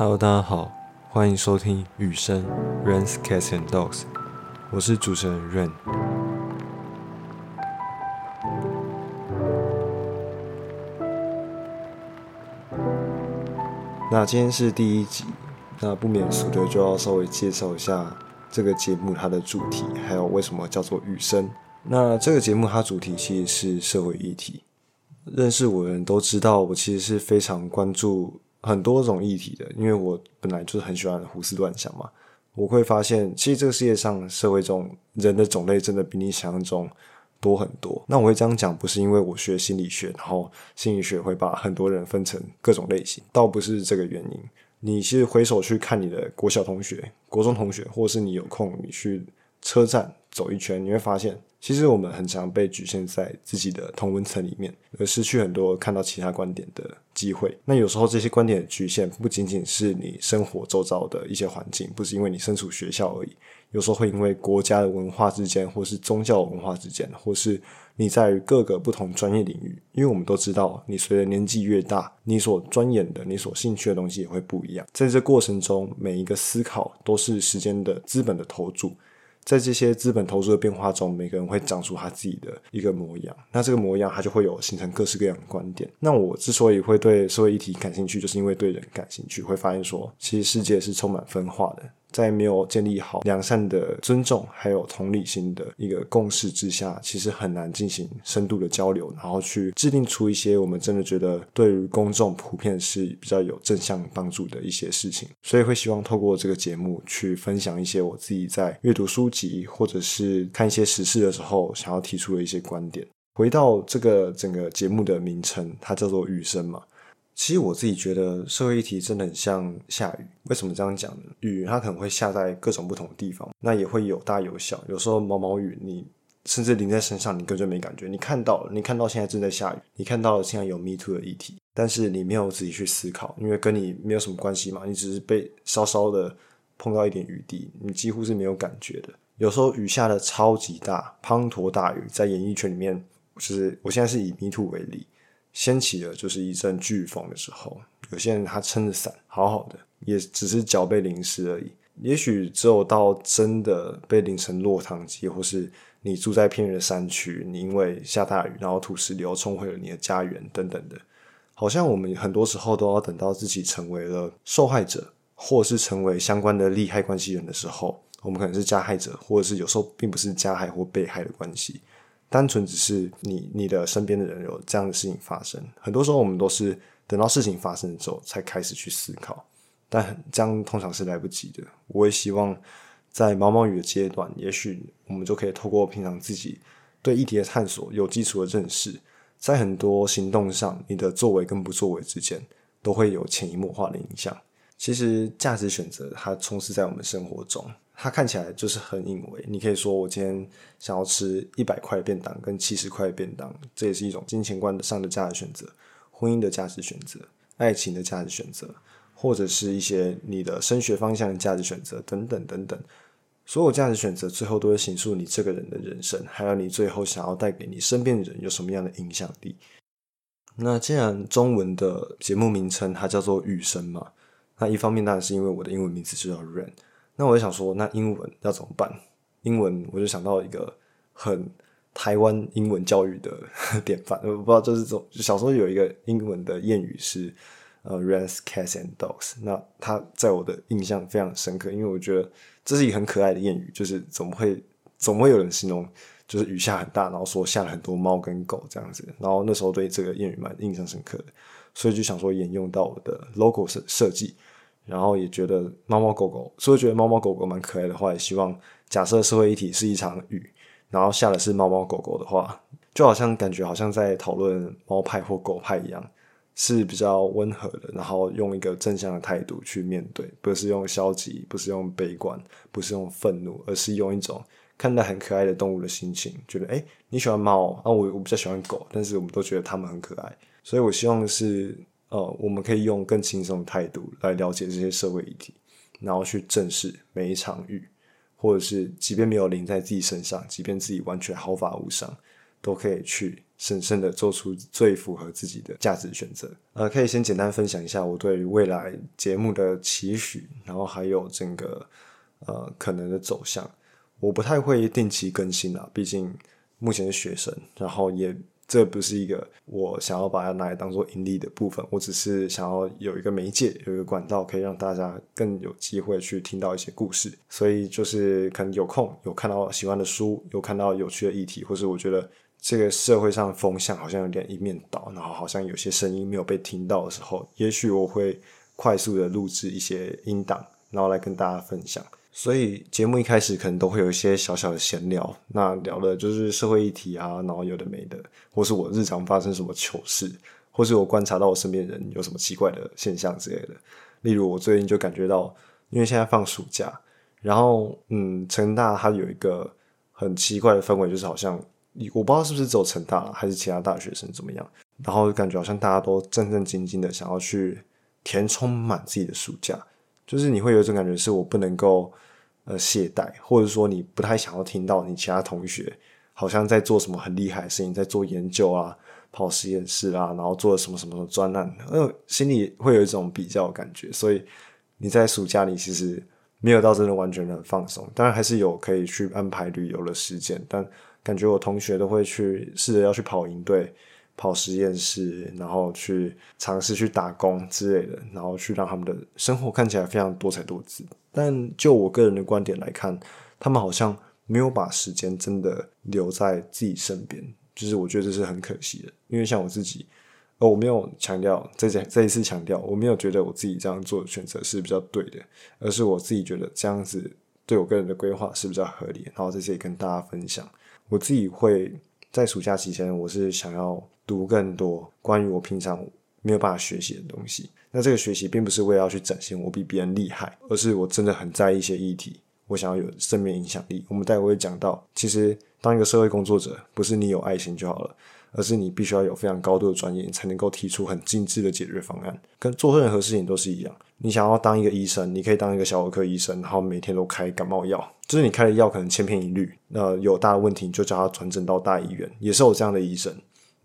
Hello，大家好，欢迎收听雨声 Rain's Cats and Dogs，我是主持人 Rain。那今天是第一集，那不免俗的就要稍微介绍一下这个节目它的主题，还有为什么叫做雨声。那这个节目它主题其实是社会议题，认识我的人都知道，我其实是非常关注很多种议题的，因为我本来就是很喜欢胡思乱想嘛。我会发现，其实这个世界上社会中人的种类真的比你想象中多很多。那我会这样讲，不是因为我学心理学，然后心理学会把很多人分成各种类型，倒不是这个原因。你是回首去看你的国小同学、国中同学，或是你有空你去车站走一圈，你会发现。其实我们很常被局限在自己的同温层里面，而失去很多看到其他观点的机会。那有时候这些观点的局限不仅仅是你生活周遭的一些环境，不是因为你身处学校而已。有时候会因为国家的文化之间，或是宗教文化之间，或是你在各个不同专业领域。因为我们都知道，你随着年纪越大，你所钻研的、你所兴趣的东西也会不一样。在这过程中，每一个思考都是时间的资本的投注。在这些资本投入的变化中，每个人会长出他自己的一个模样。那这个模样，他就会有形成各式各样的观点。那我之所以会对社会议题感兴趣，就是因为对人感兴趣，会发现说，其实世界是充满分化的。在没有建立好良善的尊重还有同理心的一个共识之下，其实很难进行深度的交流，然后去制定出一些我们真的觉得对于公众普遍是比较有正向帮助的一些事情。所以会希望透过这个节目去分享一些我自己在阅读书籍或者是看一些时事的时候想要提出的一些观点。回到这个整个节目的名称，它叫做雨声嘛。其实我自己觉得社会议题真的很像下雨。为什么这样讲呢？雨它可能会下在各种不同的地方，那也会有大有小。有时候毛毛雨，你甚至淋在身上，你根本就没感觉。你看到了，你看到现在正在下雨，你看到了现在有 Me Too 的议题，但是你没有自己去思考，因为跟你没有什么关系嘛。你只是被稍稍的碰到一点雨滴，你几乎是没有感觉的。有时候雨下的超级大，滂沱大雨，在演艺圈里面，就是我现在是以 Me Too 为例。掀起了就是一阵飓风的时候，有些人他撑着伞，好好的，也只是脚被淋湿而已。也许只有到真的被淋成落汤鸡，或是你住在偏远的山区，你因为下大雨，然后土石流冲毁了你的家园等等的，好像我们很多时候都要等到自己成为了受害者，或是成为相关的利害关系人的时候，我们可能是加害者，或者是有时候并不是加害或被害的关系。单纯只是你你的身边的人有这样的事情发生，很多时候我们都是等到事情发生之后才开始去思考，但这样通常是来不及的。我也希望在毛毛雨的阶段，也许我们就可以透过平常自己对议题的探索、有基础的认识，在很多行动上，你的作为跟不作为之间都会有潜移默化的影响。其实价值选择它充斥在我们生活中。它看起来就是很隐微，你可以说我今天想要吃一百块便当跟七十块便当，这也是一种金钱观上的价值选择，婚姻的价值选择，爱情的价值选择，或者是一些你的升学方向的价值选择等等等等，所有价值选择最后都会形塑你这个人的人生，还有你最后想要带给你身边的人有什么样的影响力。那既然中文的节目名称它叫做雨声嘛，那一方面当然是因为我的英文名字就叫 Rain。那我就想说，那英文要怎么办？英文我就想到一个很台湾英文教育的 典范，我不知道就是这种小时候有一个英文的谚语是呃 “rats, cats and dogs”。那它在我的印象非常深刻，因为我觉得这是一个很可爱的谚语，就是怎么会怎么会有人形容就是雨下很大，然后说下了很多猫跟狗这样子。然后那时候对这个谚语蛮印象深刻的，所以就想说沿用到我的 logo 设设计。然后也觉得猫猫狗狗，所以觉得猫猫狗狗蛮可爱的话，也希望假设社会议题是一场雨，然后下的是猫猫狗狗的话，就好像感觉好像在讨论猫派或狗派一样，是比较温和的，然后用一个正向的态度去面对，不是用消极，不是用悲观，不是用愤怒，而是用一种看待很可爱的动物的心情，觉得哎你喜欢猫，啊我我比较喜欢狗，但是我们都觉得它们很可爱，所以我希望是。呃，我们可以用更轻松的态度来了解这些社会议题，然后去正视每一场雨，或者是即便没有淋在自己身上，即便自己完全毫发无伤，都可以去审慎的做出最符合自己的价值选择。呃，可以先简单分享一下我对于未来节目的期许，然后还有整个呃可能的走向。我不太会定期更新啊，毕竟目前是学生，然后也。这不是一个我想要把它拿来当做盈利的部分，我只是想要有一个媒介，有一个管道，可以让大家更有机会去听到一些故事。所以就是可能有空有看到喜欢的书，有看到有趣的议题，或是我觉得这个社会上风向好像有点一面倒，然后好像有些声音没有被听到的时候，也许我会快速的录制一些音档，然后来跟大家分享。所以节目一开始可能都会有一些小小的闲聊，那聊的就是社会议题啊，然后有的没的，或是我日常发生什么糗事，或是我观察到我身边人有什么奇怪的现象之类的。例如我最近就感觉到，因为现在放暑假，然后嗯，成大它有一个很奇怪的氛围，就是好像我不知道是不是只有成大还是其他大学生怎么样，然后感觉好像大家都战战兢兢的想要去填充满自己的暑假，就是你会有一种感觉，是我不能够。呃，懈怠，或者说你不太想要听到你其他同学好像在做什么很厉害的事情，在做研究啊，跑实验室啊，然后做什么什么什么专案，呃，心里会有一种比较的感觉。所以你在暑假里其实没有到真的完全的放松，当然还是有可以去安排旅游的时间，但感觉我同学都会去试着要去跑营队。跑实验室，然后去尝试去打工之类的，然后去让他们的生活看起来非常多彩多姿。但就我个人的观点来看，他们好像没有把时间真的留在自己身边，就是我觉得这是很可惜的。因为像我自己，呃，我没有强调再再再一次强调，我没有觉得我自己这样做的选择是比较对的，而是我自己觉得这样子对我个人的规划是比较合理。然后在这里跟大家分享，我自己会在暑假期间，我是想要。读更多关于我平常没有办法学习的东西。那这个学习并不是为了要去展现我比别人厉害，而是我真的很在意一些议题，我想要有正面影响力。我们待会会讲到，其实当一个社会工作者，不是你有爱心就好了，而是你必须要有非常高度的专业，才能够提出很精致的解决方案。跟做任何事情都是一样。你想要当一个医生，你可以当一个小儿科医生，然后每天都开感冒药，就是你开的药可能千篇一律。那有大的问题，你就叫他转诊到大医院，也是有这样的医生。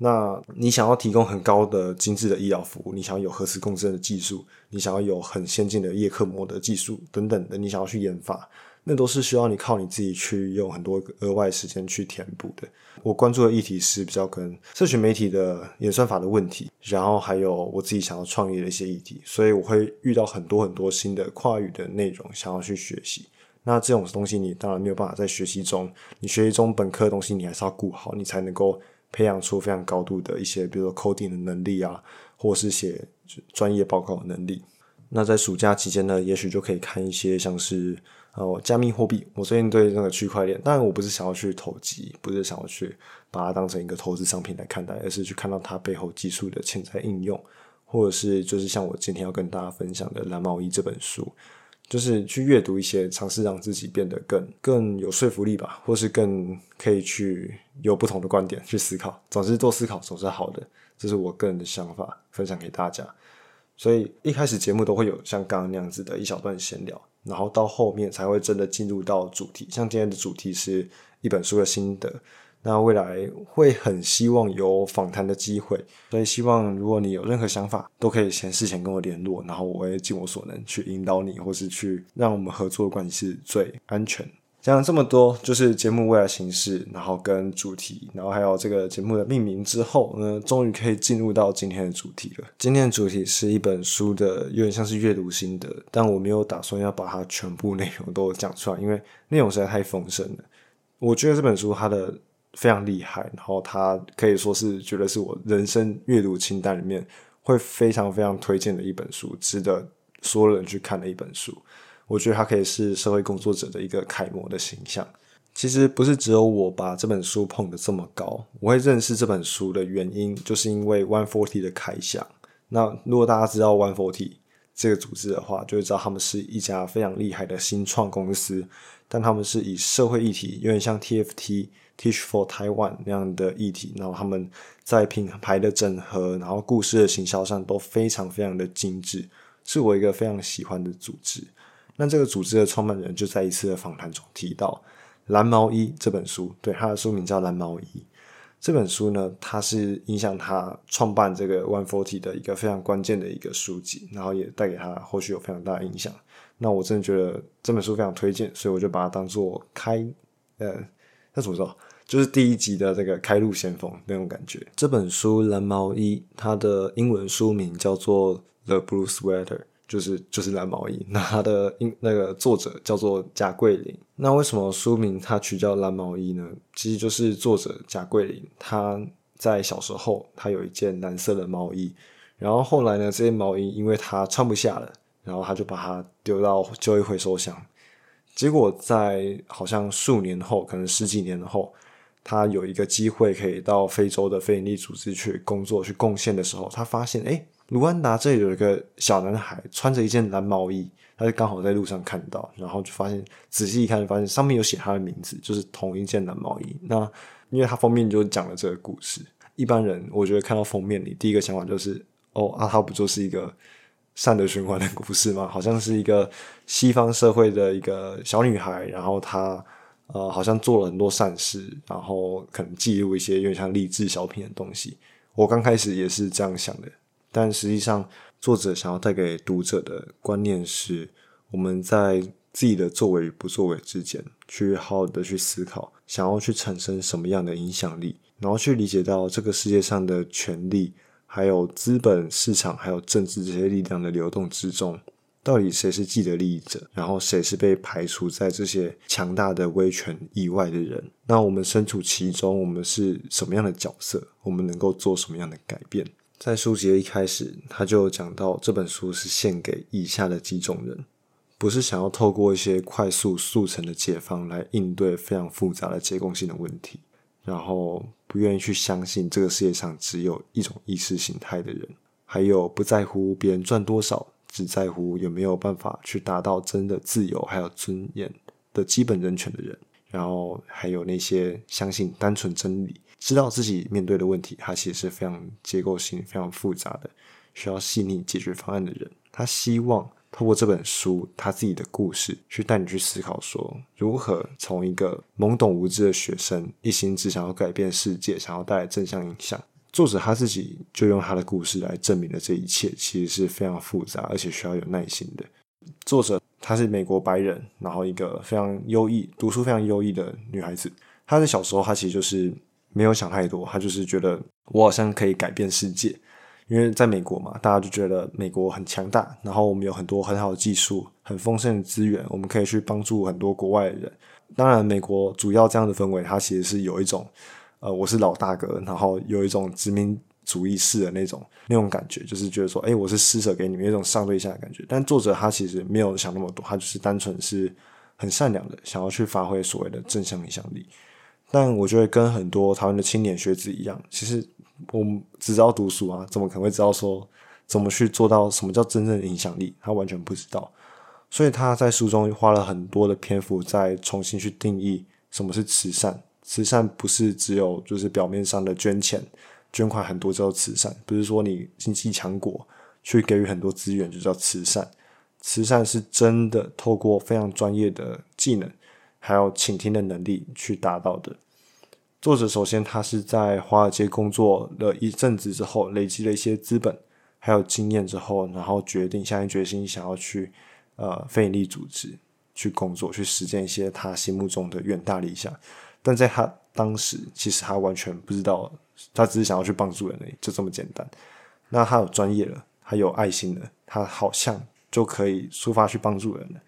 那你想要提供很高的精致的医疗服务，你想要有核磁共振的技术，你想要有很先进的叶克膜的技术等等的，你想要去研发，那都是需要你靠你自己去用很多额外时间去填补的。我关注的议题是比较跟社群媒体的演算法的问题，然后还有我自己想要创业的一些议题，所以我会遇到很多很多新的跨域的内容，想要去学习。那这种东西你当然没有办法在学习中，你学习中本科的东西你还是要顾好，你才能够。培养出非常高度的一些，比如说 coding 的能力啊，或是写专业报告的能力。那在暑假期间呢，也许就可以看一些像是呃加密货币。我最近对那个区块链，当然我不是想要去投机，不是想要去把它当成一个投资商品来看待，而是去看到它背后技术的潜在应用，或者是就是像我今天要跟大家分享的《蓝毛衣》这本书。就是去阅读一些，尝试让自己变得更更有说服力吧，或是更可以去有不同的观点去思考。总之，多思考总是好的，这是我个人的想法，分享给大家。所以一开始节目都会有像刚刚那样子的一小段闲聊，然后到后面才会真的进入到主题。像今天的主题是一本书的心得。那未来会很希望有访谈的机会，所以希望如果你有任何想法，都可以先事前跟我联络，然后我会尽我所能去引导你，或是去让我们合作关系是最安全。讲了这么多，就是节目未来形式，然后跟主题，然后还有这个节目的命名之后呢，终于可以进入到今天的主题了。今天的主题是一本书的，有点像是阅读心得，但我没有打算要把它全部内容都讲出来，因为内容实在太丰盛了。我觉得这本书它的。非常厉害，然后他可以说是觉得是我人生阅读清单里面会非常非常推荐的一本书，值得所有人去看的一本书。我觉得它可以是社会工作者的一个楷模的形象。其实不是只有我把这本书捧得这么高，我会认识这本书的原因，就是因为 One Forty 的开箱。那如果大家知道 One Forty 这个组织的话，就会知道他们是一家非常厉害的新创公司，但他们是以社会议题，有点像 TFT。Teach for Taiwan 那样的议题，然后他们在品牌的整合，然后故事的行销上都非常非常的精致，是我一个非常喜欢的组织。那这个组织的创办人就在一次的访谈中提到《蓝毛衣》这本书，对他的书名叫《蓝毛衣》这本书呢，它是影响他创办这个 One Forty 的一个非常关键的一个书籍，然后也带给他后续有非常大的影响。那我真的觉得这本书非常推荐，所以我就把它当做开，呃，那怎么说？就是第一集的这个开路先锋那种感觉。这本书《蓝毛衣》，它的英文书名叫做《The Blue Sweater》。就是就是蓝毛衣，那它的英那个作者叫做贾桂林。那为什么书名它取叫蓝毛衣呢？其实就是作者贾桂林他在小时候他有一件蓝色的毛衣，然后后来呢这件毛衣因为他穿不下了，然后他就把它丢到旧衣回收箱。结果在好像数年后，可能十几年后，他有一个机会可以到非洲的非营利组织去工作去贡献的时候，他发现哎。卢安达这里有一个小男孩穿着一件蓝毛衣，他就刚好在路上看到，然后就发现仔细一看，发现上面有写他的名字，就是同一件蓝毛衣。那因为他封面就讲了这个故事，一般人我觉得看到封面，你第一个想法就是哦，阿他不就是一个善的循环的故事吗？好像是一个西方社会的一个小女孩，然后她呃好像做了很多善事，然后可能记录一些有点像励志小品的东西。我刚开始也是这样想的。但实际上，作者想要带给读者的观念是：我们在自己的作为与不作为之间，去好好的去思考，想要去产生什么样的影响力，然后去理解到这个世界上的权力、还有资本市场、还有政治这些力量的流动之中，到底谁是既得利益者，然后谁是被排除在这些强大的威权以外的人？那我们身处其中，我们是什么样的角色？我们能够做什么样的改变？在书籍的一开始，他就讲到这本书是献给以下的几种人，不是想要透过一些快速速成的解方来应对非常复杂的结构性的问题，然后不愿意去相信这个世界上只有一种意识形态的人，还有不在乎别人赚多少，只在乎有没有办法去达到真的自由还有尊严的基本人权的人，然后还有那些相信单纯真理。知道自己面对的问题，它其实是非常结构性、非常复杂的，需要细腻解决方案的人。他希望透过这本书，他自己的故事，去带你去思考，说如何从一个懵懂无知的学生，一心只想要改变世界，想要带来正向影响。作者他自己就用他的故事来证明了这一切，其实是非常复杂，而且需要有耐心的。作者她是美国白人，然后一个非常优异、读书非常优异的女孩子。她在小时候，她其实就是。没有想太多，她就是觉得我好像可以改变世界，因为在美国嘛，大家就觉得美国很强大，然后我们有很多很好的技术、很丰盛的资源，我们可以去帮助很多国外的人。当然，美国主要这样的氛围，它其实是有一种，呃，我是老大哥，然后有一种殖民主义式的那种那种感觉，就是觉得说，哎，我是施舍给你们，有一种上对下的感觉。但作者他其实没有想那么多，他就是单纯是很善良的，想要去发挥所谓的正向影响力。但我觉得跟很多台湾的青年学子一样，其实我们只知道读书啊，怎么可能会知道说怎么去做到什么叫真正的影响力？他完全不知道。所以他在书中花了很多的篇幅，在重新去定义什么是慈善。慈善不是只有就是表面上的捐钱、捐款很多叫慈善，不是说你经济强国去给予很多资源就叫慈善。慈善是真的透过非常专业的技能，还有倾听的能力去达到的。作者首先，他是在华尔街工作了一阵子之后，累积了一些资本还有经验之后，然后决定下定决心想要去呃非营利组织去工作，去实践一些他心目中的远大理想。但在他当时，其实他完全不知道，他只是想要去帮助人类，就这么简单。那他有专业了，他有爱心了，他好像就可以出发去帮助人了。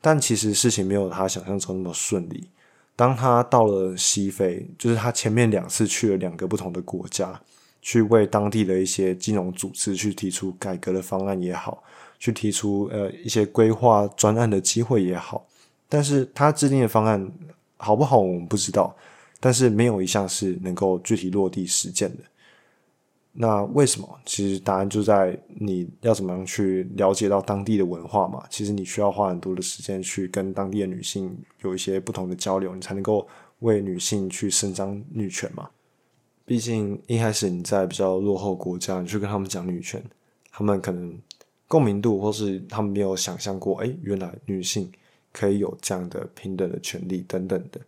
但其实事情没有他想象中那么顺利。当他到了西非，就是他前面两次去了两个不同的国家，去为当地的一些金融组织去提出改革的方案也好，去提出呃一些规划专案的机会也好，但是他制定的方案好不好，我们不知道，但是没有一项是能够具体落地实践的。那为什么？其实答案就在你要怎么样去了解到当地的文化嘛。其实你需要花很多的时间去跟当地的女性有一些不同的交流，你才能够为女性去伸张女权嘛。毕竟一开始你在比较落后国家，你去跟他们讲女权，他们可能共鸣度或是他们没有想象过，哎，原来女性可以有这样的平等的权利等等的。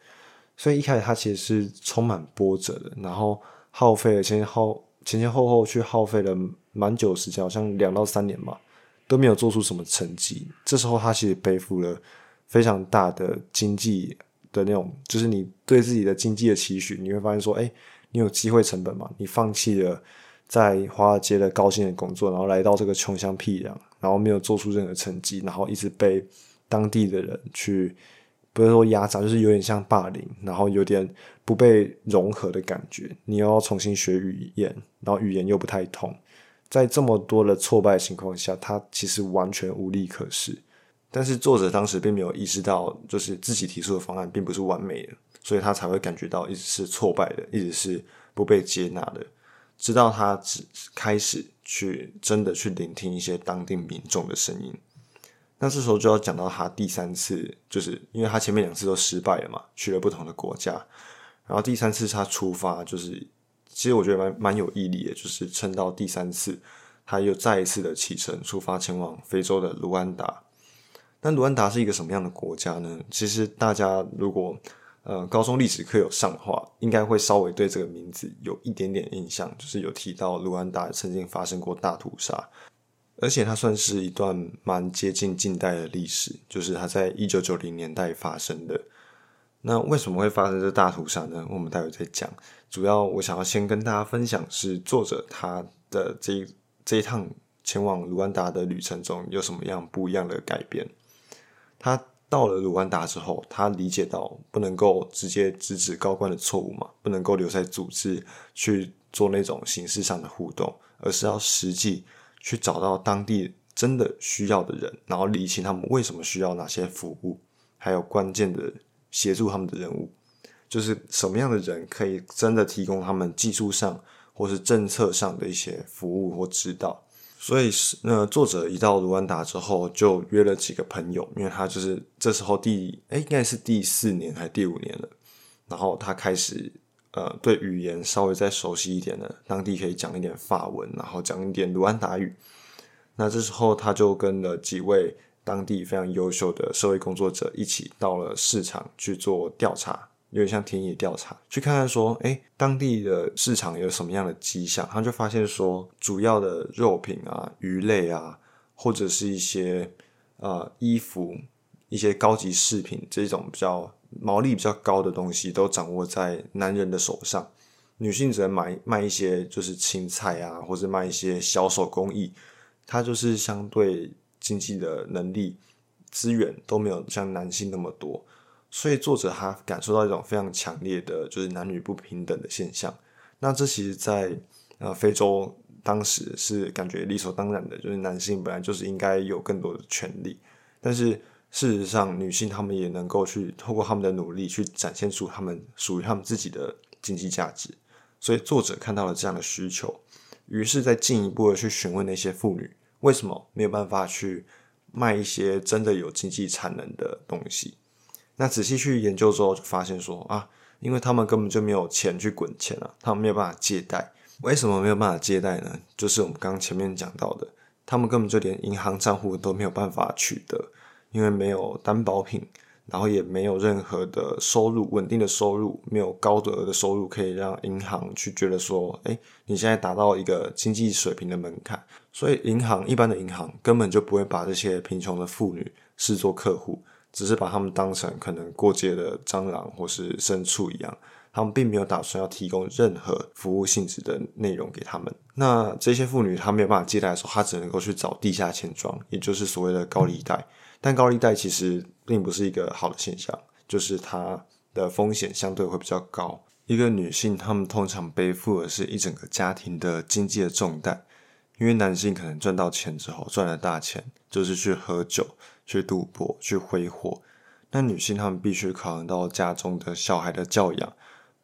所以一开始它其实是充满波折的，然后耗费了先耗前前后后去耗费了蛮久时间，好像两到三年嘛，都没有做出什么成绩。这时候他其实背负了非常大的经济的那种，就是你对自己的经济的期许，你会发现说，哎，你有机会成本嘛？你放弃了在华尔街的高薪的工作，然后来到这个穷乡僻壤，然后没有做出任何成绩，然后一直被当地的人去。不是说压榨，就是有点像霸凌，然后有点不被融合的感觉。你要重新学语言，然后语言又不太通，在这么多的挫败情况下，他其实完全无力可施。但是作者当时并没有意识到，就是自己提出的方案并不是完美的，所以他才会感觉到一直是挫败的，一直是不被接纳的。直到他只开始去真的去聆听一些当地民众的声音。那这时候就要讲到他第三次，就是因为他前面两次都失败了嘛，去了不同的国家，然后第三次他出发，就是其实我觉得蛮蛮有毅力的，就是撑到第三次，他又再一次的启程出发前往非洲的卢安达。那卢安达是一个什么样的国家呢？其实大家如果呃高中历史课有上的话，应该会稍微对这个名字有一点点印象，就是有提到卢安达曾经发生过大屠杀。而且它算是一段蛮接近近代的历史，就是它在一九九零年代发生的。那为什么会发生这大屠杀呢？我们待会再讲。主要我想要先跟大家分享是作者他的这这一趟前往卢安达的旅程中有什么样不一样的改变。他到了卢安达之后，他理解到不能够直接直指高官的错误嘛，不能够留在组织去做那种形式上的互动，而是要实际。去找到当地真的需要的人，然后理清他们为什么需要哪些服务，还有关键的协助他们的任务，就是什么样的人可以真的提供他们技术上或是政策上的一些服务或指导。所以是那作者一到卢安达之后，就约了几个朋友，因为他就是这时候第哎应该是第四年还是第五年了，然后他开始。呃，对语言稍微再熟悉一点的，当地可以讲一点法文，然后讲一点卢安达语。那这时候他就跟了几位当地非常优秀的社会工作者一起到了市场去做调查，有点像田野调查，去看看说，哎，当地的市场有什么样的迹象。他就发现说，主要的肉品啊、鱼类啊，或者是一些呃衣服、一些高级饰品这种比较。毛利比较高的东西都掌握在男人的手上，女性只能买卖一些就是青菜啊，或者卖一些小手工艺，它就是相对经济的能力资源都没有像男性那么多，所以作者他感受到一种非常强烈的就是男女不平等的现象。那这其实，在呃非洲当时是感觉理所当然的，就是男性本来就是应该有更多的权利，但是。事实上，女性她们也能够去透过他们的努力去展现出他们属于他们自己的经济价值。所以作者看到了这样的需求，于是再进一步的去询问那些妇女，为什么没有办法去卖一些真的有经济产能的东西？那仔细去研究之后，就发现说啊，因为他们根本就没有钱去滚钱啊，他们没有办法借贷。为什么没有办法借贷呢？就是我们刚刚前面讲到的，他们根本就连银行账户都没有办法取得。因为没有担保品，然后也没有任何的收入，稳定的收入，没有高额的收入可以让银行去觉得说，哎，你现在达到一个经济水平的门槛，所以银行一般的银行根本就不会把这些贫穷的妇女视作客户，只是把他们当成可能过街的蟑螂或是牲畜一样，他们并没有打算要提供任何服务性质的内容给他们。那这些妇女她没有办法借贷的时候，她只能够去找地下钱庄，也就是所谓的高利贷。但高利贷其实并不是一个好的现象，就是它的风险相对会比较高。一个女性，她们通常背负的是一整个家庭的经济的重担，因为男性可能赚到钱之后赚了大钱，就是去喝酒、去赌博、去挥霍。那女性她们必须考量到家中的小孩的教养，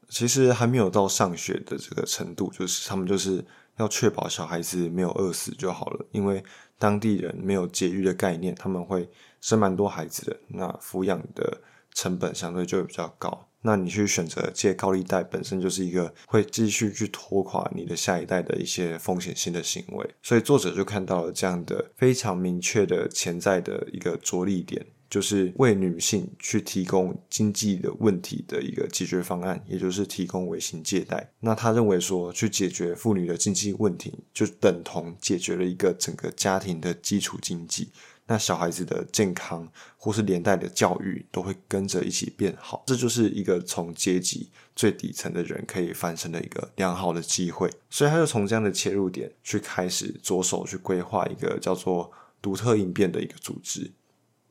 其实还没有到上学的这个程度，就是他们就是要确保小孩子没有饿死就好了，因为。当地人没有节育的概念，他们会生蛮多孩子的，那抚养的成本相对就会比较高。那你去选择借高利贷，本身就是一个会继续去拖垮你的下一代的一些风险性的行为。所以作者就看到了这样的非常明确的潜在的一个着力点，就是为女性去提供经济的问题的一个解决方案，也就是提供微型借贷。那他认为说，去解决妇女的经济问题，就等同解决了一个整个家庭的基础经济。那小孩子的健康或是连带的教育都会跟着一起变好，这就是一个从阶级最底层的人可以翻身的一个良好的机会。所以他就从这样的切入点去开始着手去规划一个叫做独特应变的一个组织。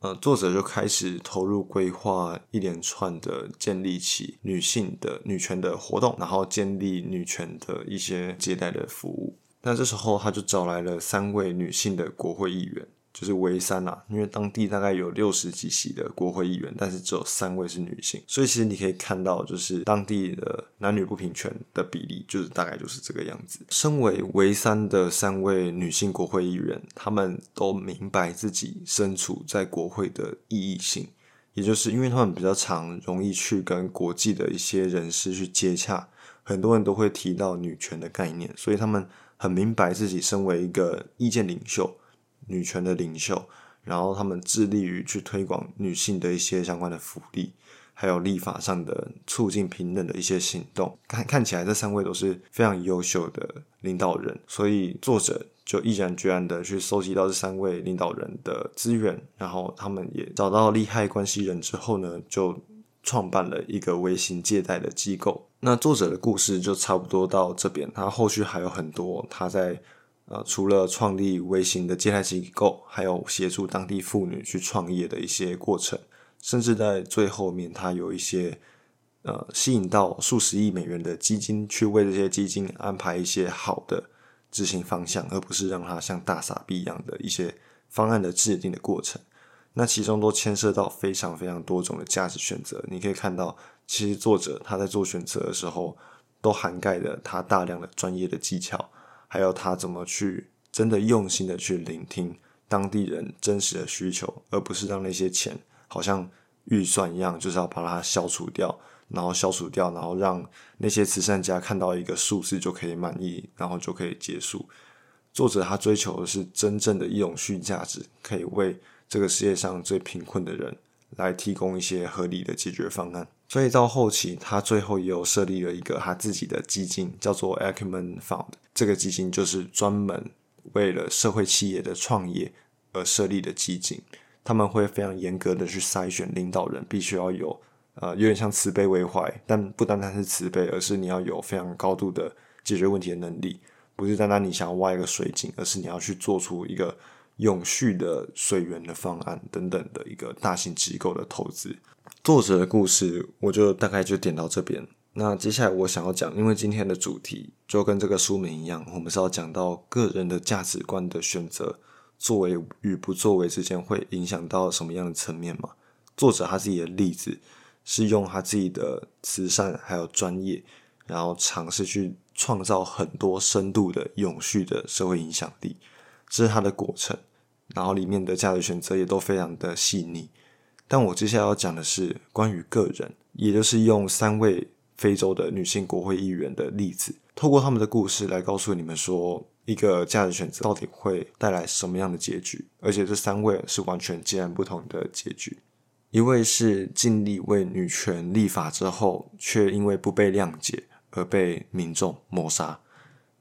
呃，作者就开始投入规划一连串的建立起女性的女权的活动，然后建立女权的一些接待的服务。那这时候他就找来了三位女性的国会议员。就是唯三啊，因为当地大概有六十几席的国会议员，但是只有三位是女性，所以其实你可以看到，就是当地的男女不平权的比例，就是大概就是这个样子。身为唯三的三位女性国会议员，他们都明白自己身处在国会的意义性，也就是因为他们比较常容易去跟国际的一些人士去接洽，很多人都会提到女权的概念，所以他们很明白自己身为一个意见领袖。女权的领袖，然后他们致力于去推广女性的一些相关的福利，还有立法上的促进平等的一些行动。看看起来这三位都是非常优秀的领导人，所以作者就毅然决然的去搜集到这三位领导人的资源，然后他们也找到利害关系人之后呢，就创办了一个微型借贷的机构。那作者的故事就差不多到这边，他后续还有很多他在。呃，除了创立微型的借贷机构，还有协助当地妇女去创业的一些过程，甚至在最后面，他有一些呃吸引到数十亿美元的基金，去为这些基金安排一些好的执行方向，而不是让它像大傻逼一样的一些方案的制定的过程。那其中都牵涉到非常非常多种的价值选择。你可以看到，其实作者他在做选择的时候，都涵盖了他大量的专业的技巧。还有他怎么去真的用心的去聆听当地人真实的需求，而不是让那些钱好像预算一样，就是要把它消除掉，然后消除掉，然后让那些慈善家看到一个数字就可以满意，然后就可以结束。作者他追求的是真正的永续价值，可以为这个世界上最贫困的人来提供一些合理的解决方案。所以到后期，他最后也有设立了一个他自己的基金，叫做 Acumen Fund。这个基金就是专门为了社会企业的创业而设立的基金。他们会非常严格的去筛选领导人，必须要有呃有点像慈悲为怀，但不单单是慈悲，而是你要有非常高度的解决问题的能力。不是单单你想要挖一个水井，而是你要去做出一个永续的水源的方案等等的一个大型机构的投资。作者的故事，我就大概就点到这边。那接下来我想要讲，因为今天的主题就跟这个书名一样，我们是要讲到个人的价值观的选择，作为与不作为之间会影响到什么样的层面嘛？作者他自己的例子是用他自己的慈善还有专业，然后尝试去创造很多深度的永续的社会影响力，这是它的过程。然后里面的价值选择也都非常的细腻。但我接下来要讲的是关于个人，也就是用三位非洲的女性国会议员的例子，透过他们的故事来告诉你们说，一个价值选择到底会带来什么样的结局。而且这三位是完全截然不同的结局。一位是尽力为女权立法之后，却因为不被谅解而被民众谋杀。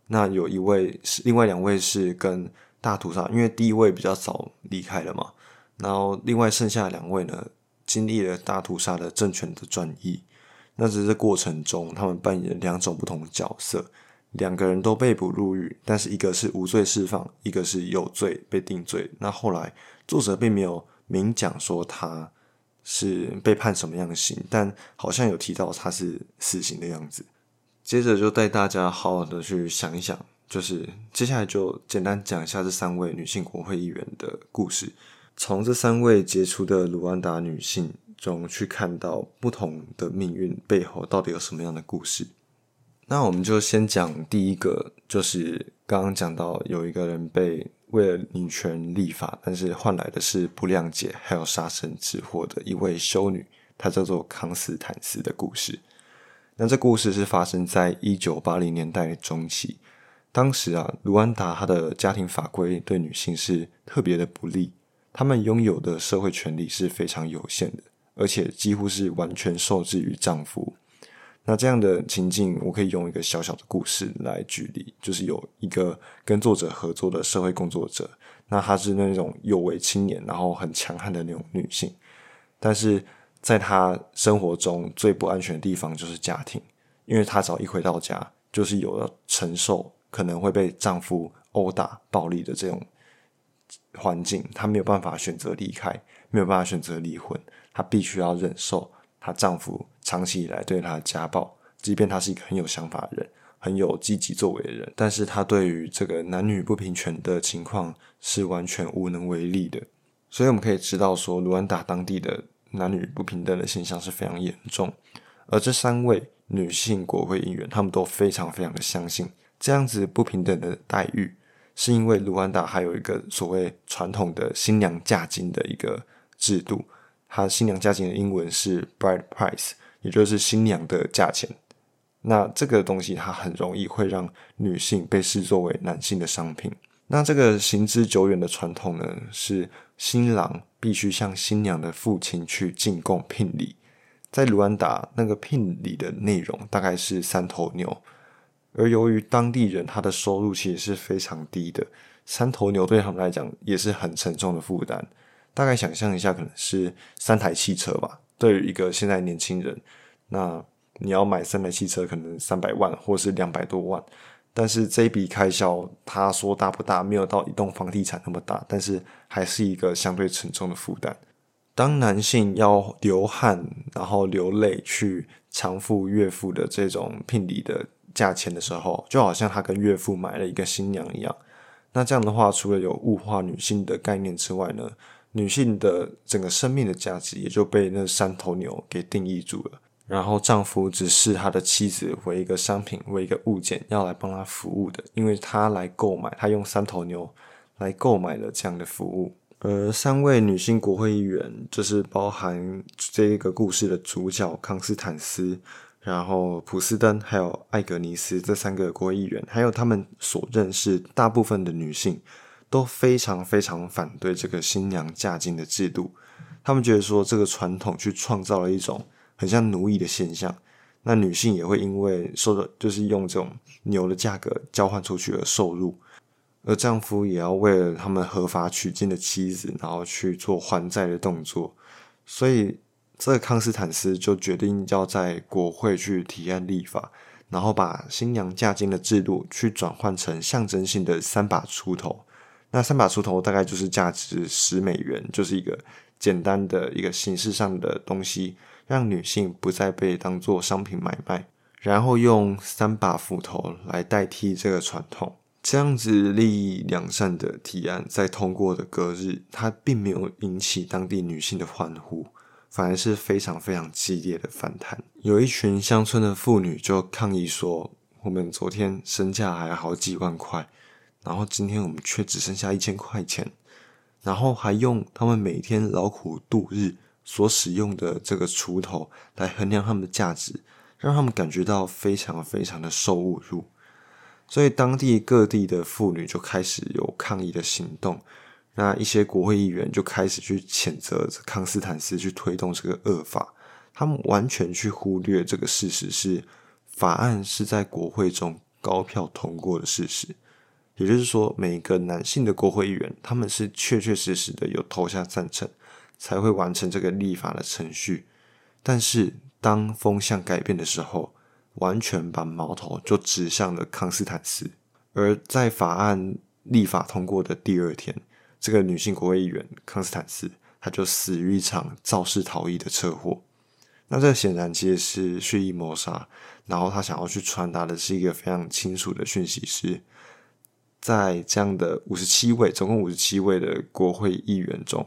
那有一位是，另外两位是跟大屠杀，因为第一位比较早离开了嘛。然后，另外剩下两位呢，经历了大屠杀的政权的转移。那只是过程中，他们扮演两种不同的角色。两个人都被捕入狱，但是一个是无罪释放，一个是有罪被定罪。那后来作者并没有明讲说他是被判什么样的刑，但好像有提到他是死刑的样子。接着就带大家好好的去想一想，就是接下来就简单讲一下这三位女性国会议员的故事。从这三位杰出的卢安达女性中去看到不同的命运背后到底有什么样的故事？那我们就先讲第一个，就是刚刚讲到有一个人被为了女权立法，但是换来的是不谅解，还有杀身之祸的一位修女，她叫做康斯坦斯的故事。那这故事是发生在一九八零年代中期，当时啊，卢安达她的家庭法规对女性是特别的不利。他们拥有的社会权利是非常有限的，而且几乎是完全受制于丈夫。那这样的情境，我可以用一个小小的故事来举例，就是有一个跟作者合作的社会工作者，那她是那种有为青年，然后很强悍的那种女性，但是在她生活中最不安全的地方就是家庭，因为她只要一回到家，就是有了承受可能会被丈夫殴打、暴力的这种环境，她没有办法选择离开，没有办法选择离婚，她必须要忍受。她丈夫长期以来对她的家暴，即便她是一个很有想法的人，很有积极作为的人，但是她对于这个男女不平权的情况是完全无能为力的。所以我们可以知道说，卢安达当地的男女不平等的现象是非常严重。而这三位女性国会议员，她们都非常非常的相信，这样子不平等的待遇，是因为卢安达还有一个所谓传统的新娘嫁金的一个制度。他新娘嫁金的英文是 bride price，也就是新娘的价钱。那这个东西它很容易会让女性被视作为男性的商品。那这个行之久远的传统呢，是新郎必须向新娘的父亲去进贡聘礼。在卢安达，那个聘礼的内容大概是三头牛，而由于当地人他的收入其实是非常低的，三头牛对他们来讲也是很沉重的负担。大概想象一下，可能是三台汽车吧。对于一个现在年轻人，那你要买三台汽车，可能三百万或是两百多万。但是这一笔开销，他说大不大？没有到一栋房地产那么大，但是还是一个相对沉重的负担。当男性要流汗，然后流泪去偿付岳父的这种聘礼的价钱的时候，就好像他跟岳父买了一个新娘一样。那这样的话，除了有物化女性的概念之外呢？女性的整个生命的价值也就被那三头牛给定义住了，然后丈夫只视他的妻子为一个商品，为一个物件要来帮他服务的，因为他来购买，他用三头牛来购买了这样的服务。而三位女性国会议员，就是包含这一个故事的主角康斯坦斯，然后普斯登还有艾格尼斯这三个国会议员，还有他们所认识大部分的女性。都非常非常反对这个新娘嫁金的制度，他们觉得说这个传统去创造了一种很像奴役的现象，那女性也会因为受到就是用这种牛的价格交换出去而受辱，而丈夫也要为了他们合法娶进的妻子，然后去做还债的动作，所以这个康斯坦斯就决定要在国会去提案立法，然后把新娘嫁金的制度去转换成象征性的三把锄头。那三把锄头大概就是价值十美元，就是一个简单的一个形式上的东西，让女性不再被当做商品买卖，然后用三把斧头来代替这个传统，这样子利益两善的提案在通过的隔日，它并没有引起当地女性的欢呼，反而是非常非常激烈的反弹。有一群乡村的妇女就抗议说：“我们昨天身价还好几万块。”然后今天我们却只剩下一千块钱，然后还用他们每天劳苦度日所使用的这个锄头来衡量他们的价值，让他们感觉到非常非常的受侮辱。所以当地各地的妇女就开始有抗议的行动，那一些国会议员就开始去谴责康斯坦斯去推动这个恶法，他们完全去忽略这个事实是法案是在国会中高票通过的事实。也就是说，每一个男性的国会议员，他们是确确实实的有投下赞成，才会完成这个立法的程序。但是，当风向改变的时候，完全把矛头就指向了康斯坦斯。而在法案立法通过的第二天，这个女性国会议员康斯坦斯，她就死于一场肇事逃逸的车祸。那这显然其实是蓄意谋杀，然后他想要去传达的是一个非常清楚的讯息是。在这样的五十七位，总共五十七位的国会议员中，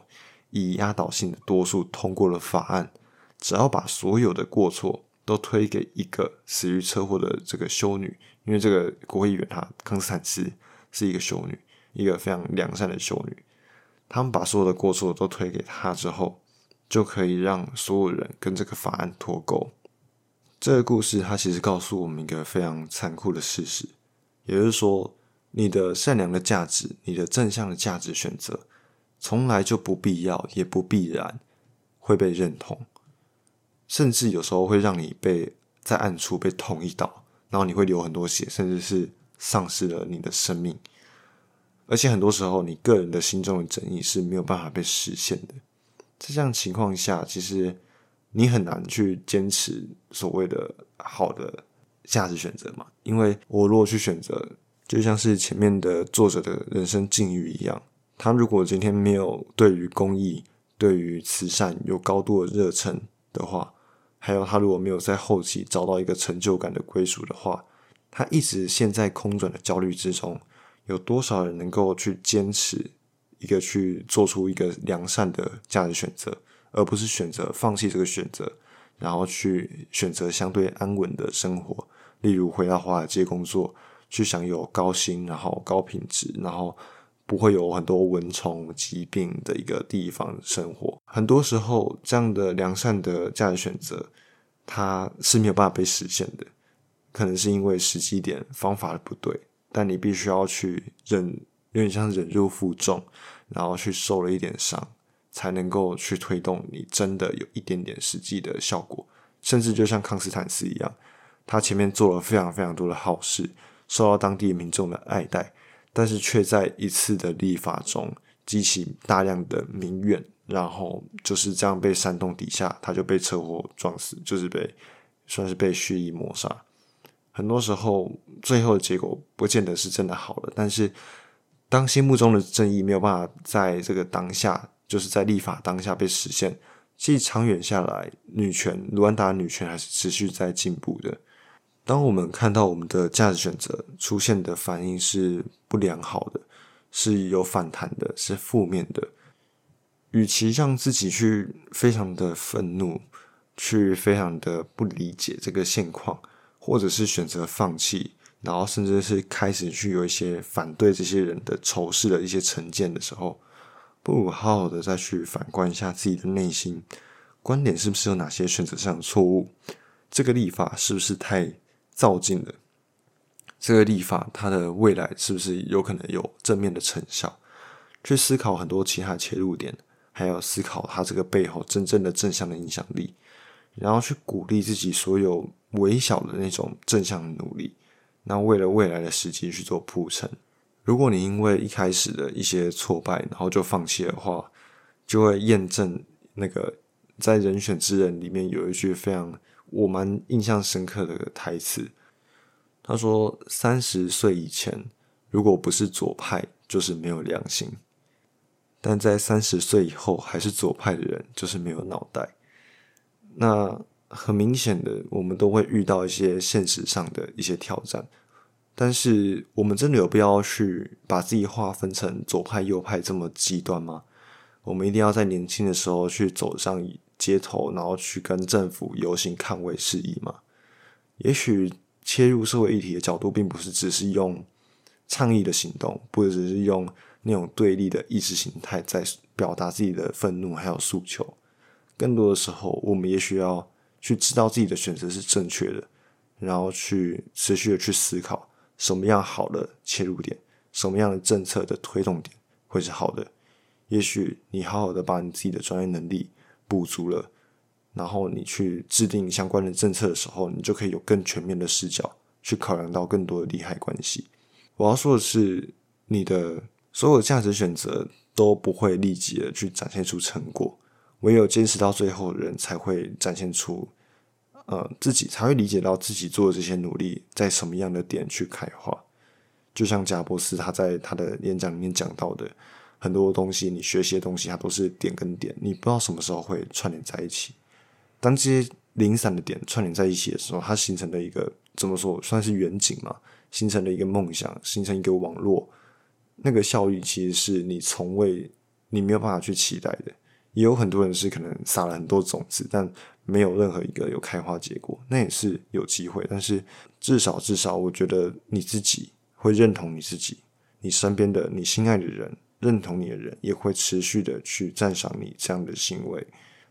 以压倒性的多数通过了法案。只要把所有的过错都推给一个死于车祸的这个修女，因为这个国会议员她康斯坦斯是一个修女，一个非常良善的修女。他们把所有的过错都推给他之后，就可以让所有人跟这个法案脱钩。这个故事它其实告诉我们一个非常残酷的事实，也就是说。你的善良的价值，你的正向的价值选择，从来就不必要，也不必然会被认同，甚至有时候会让你被在暗处被捅一刀，然后你会流很多血，甚至是丧失了你的生命。而且很多时候，你个人的心中的正义是没有办法被实现的。在这样情况下，其实你很难去坚持所谓的好的价值选择嘛？因为我如果去选择，就像是前面的作者的人生境遇一样，他如果今天没有对于公益、对于慈善有高度的热忱的话，还有他如果没有在后期找到一个成就感的归属的话，他一直陷在空转的焦虑之中。有多少人能够去坚持一个去做出一个良善的价值选择，而不是选择放弃这个选择，然后去选择相对安稳的生活，例如回到华尔街工作，去享有高薪，然后高品质，然后不会有很多蚊虫疾病的一个地方生活。很多时候，这样的良善的价值选择，它是没有办法被实现的，可能是因为时机点、方法不对。但你必须要去忍，有点像忍辱负重，然后去受了一点伤，才能够去推动你真的有一点点实际的效果。甚至就像康斯坦斯一样，他前面做了非常非常多的好事，受到当地民众的爱戴，但是却在一次的立法中激起大量的民怨，然后就是这样被煽动底下，他就被车祸撞死，就是被算是被蓄意谋杀。很多时候，最后的结果不见得是真的好了。但是，当心目中的正义没有办法在这个当下，就是在立法当下被实现，其实长远下来，女权卢安达女权还是持续在进步的。当我们看到我们的价值选择出现的反应是不良好的，是有反弹的，是负面的，与其让自己去非常的愤怒，去非常的不理解这个现况。或者是选择放弃，然后甚至是开始去有一些反对这些人的仇视的一些成见的时候，不如好好的再去反观一下自己的内心，观点是不是有哪些选择上的错误？这个立法是不是太造进了？这个立法它的未来是不是有可能有正面的成效？去思考很多其他切入点，还要思考它这个背后真正的正向的影响力，然后去鼓励自己所有。微小的那种正向努力，那为了未来的时机去做铺陈。如果你因为一开始的一些挫败，然后就放弃的话，就会验证那个在人选之人里面有一句非常我蛮印象深刻的台词。他说：“三十岁以前，如果不是左派，就是没有良心；但在三十岁以后，还是左派的人，就是没有脑袋。”那。很明显的，我们都会遇到一些现实上的一些挑战，但是我们真的有必要去把自己划分成左派、右派这么极端吗？我们一定要在年轻的时候去走上街头，然后去跟政府游行抗威示意吗？也许切入社会议题的角度，并不是只是用倡议的行动，不只是用那种对立的意识形态在表达自己的愤怒还有诉求，更多的时候，我们也许要。去知道自己的选择是正确的，然后去持续的去思考什么样好的切入点，什么样的政策的推动点会是好的。也许你好好的把你自己的专业能力补足了，然后你去制定相关的政策的时候，你就可以有更全面的视角去考量到更多的利害关系。我要说的是，你的所有价值选择都不会立即的去展现出成果，唯有坚持到最后的人才会展现出。呃，自己才会理解到自己做的这些努力在什么样的点去开花。就像贾伯斯他在他的演讲里面讲到的，很多东西你学习的东西，它都是点跟点，你不知道什么时候会串联在一起。当这些零散的点串联在一起的时候，它形成了一个怎么说，算是远景嘛？形成了一个梦想，形成一个网络，那个效益其实是你从未你没有办法去期待的。也有很多人是可能撒了很多种子，但没有任何一个有开花结果，那也是有机会。但是至少至少，我觉得你自己会认同你自己，你身边的你心爱的人认同你的人，也会持续的去赞赏你这样的行为。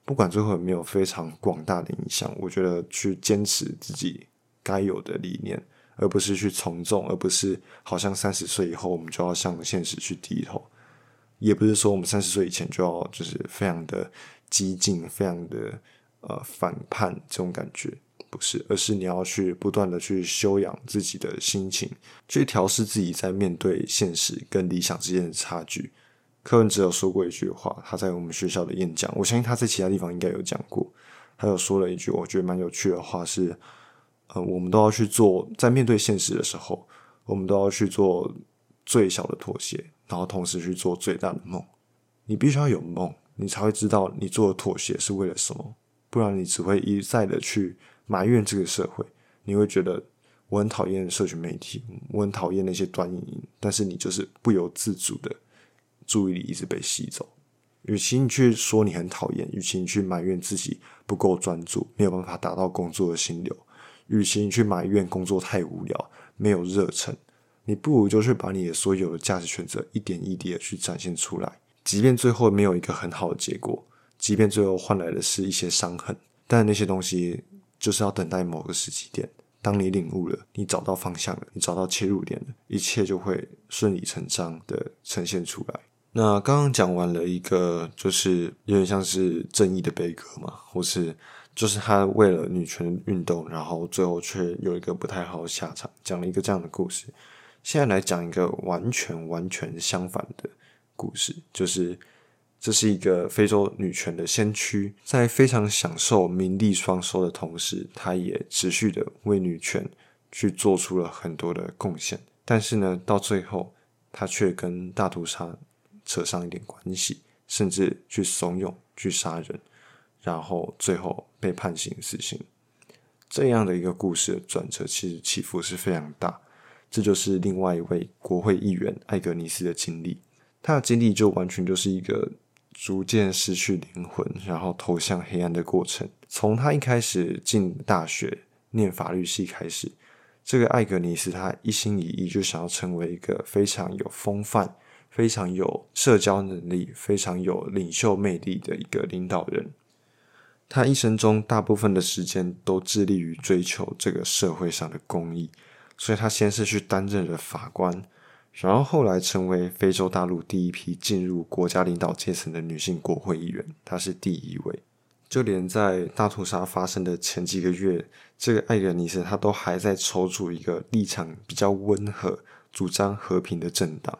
不管最后有没有非常广大的影响，我觉得去坚持自己该有的理念，而不是去从众，而不是好像三十岁以后我们就要向现实去低头。也不是说我们三十岁以前就要就是非常的激进，非常的呃反叛这种感觉，不是，而是你要去不断的去修养自己的心情，去调试自己在面对现实跟理想之间的差距。柯文哲有说过一句话，他在我们学校的演讲，我相信他在其他地方应该有讲过。他有说了一句我觉得蛮有趣的话，是呃，我们都要去做，在面对现实的时候，我们都要去做最小的妥协，然后同时去做最大的梦。你必须要有梦，你才会知道你做的妥协是为了什么，不然你只会一再的去埋怨这个社会。你会觉得我很讨厌社群媒体，我很讨厌那些短影音，但是你就是不由自主的。注意力一直被吸走，与其你去说你很讨厌，与其你去埋怨自己不够专注，没有办法达到工作的心流，与其你去埋怨工作太无聊，没有热忱，你不如就去把你的所有的价值选择一点一滴的去展现出来。即便最后没有一个很好的结果，即便最后换来的是一些伤痕，但那些东西就是要等待某个时机点。当你领悟了，你找到方向了，你找到切入点了，一切就会顺理成章的呈现出来。那刚刚讲完了一个，就是有点像是正义的悲歌嘛，或是就是他为了女权运动，然后最后却有一个不太好的下场，讲了一个这样的故事。现在来讲一个完全完全相反的故事，就是这是一个非洲女权的先驱，在非常享受名利双收的同时，她也持续的为女权去做出了很多的贡献。但是呢，到最后，她却跟大屠杀。扯上一点关系，甚至去怂恿去杀人，然后最后被判刑死刑，这样的一个故事的转折，其实起伏是非常大。这就是另外一位国会议员艾格尼斯的经历，他的经历就完全就是一个逐渐失去灵魂，然后投向黑暗的过程。从他一开始进大学念法律系开始，这个艾格尼斯他一心一意就想要成为一个非常有风范。非常有社交能力、非常有领袖魅力的一个领导人。他一生中大部分的时间都致力于追求这个社会上的公益，所以他先是去担任了法官，然后后来成为非洲大陆第一批进入国家领导阶层的女性国会议员，她是第一位。就连在大屠杀发生的前几个月，这个艾格尼斯她都还在筹组一个立场比较温和、主张和平的政党。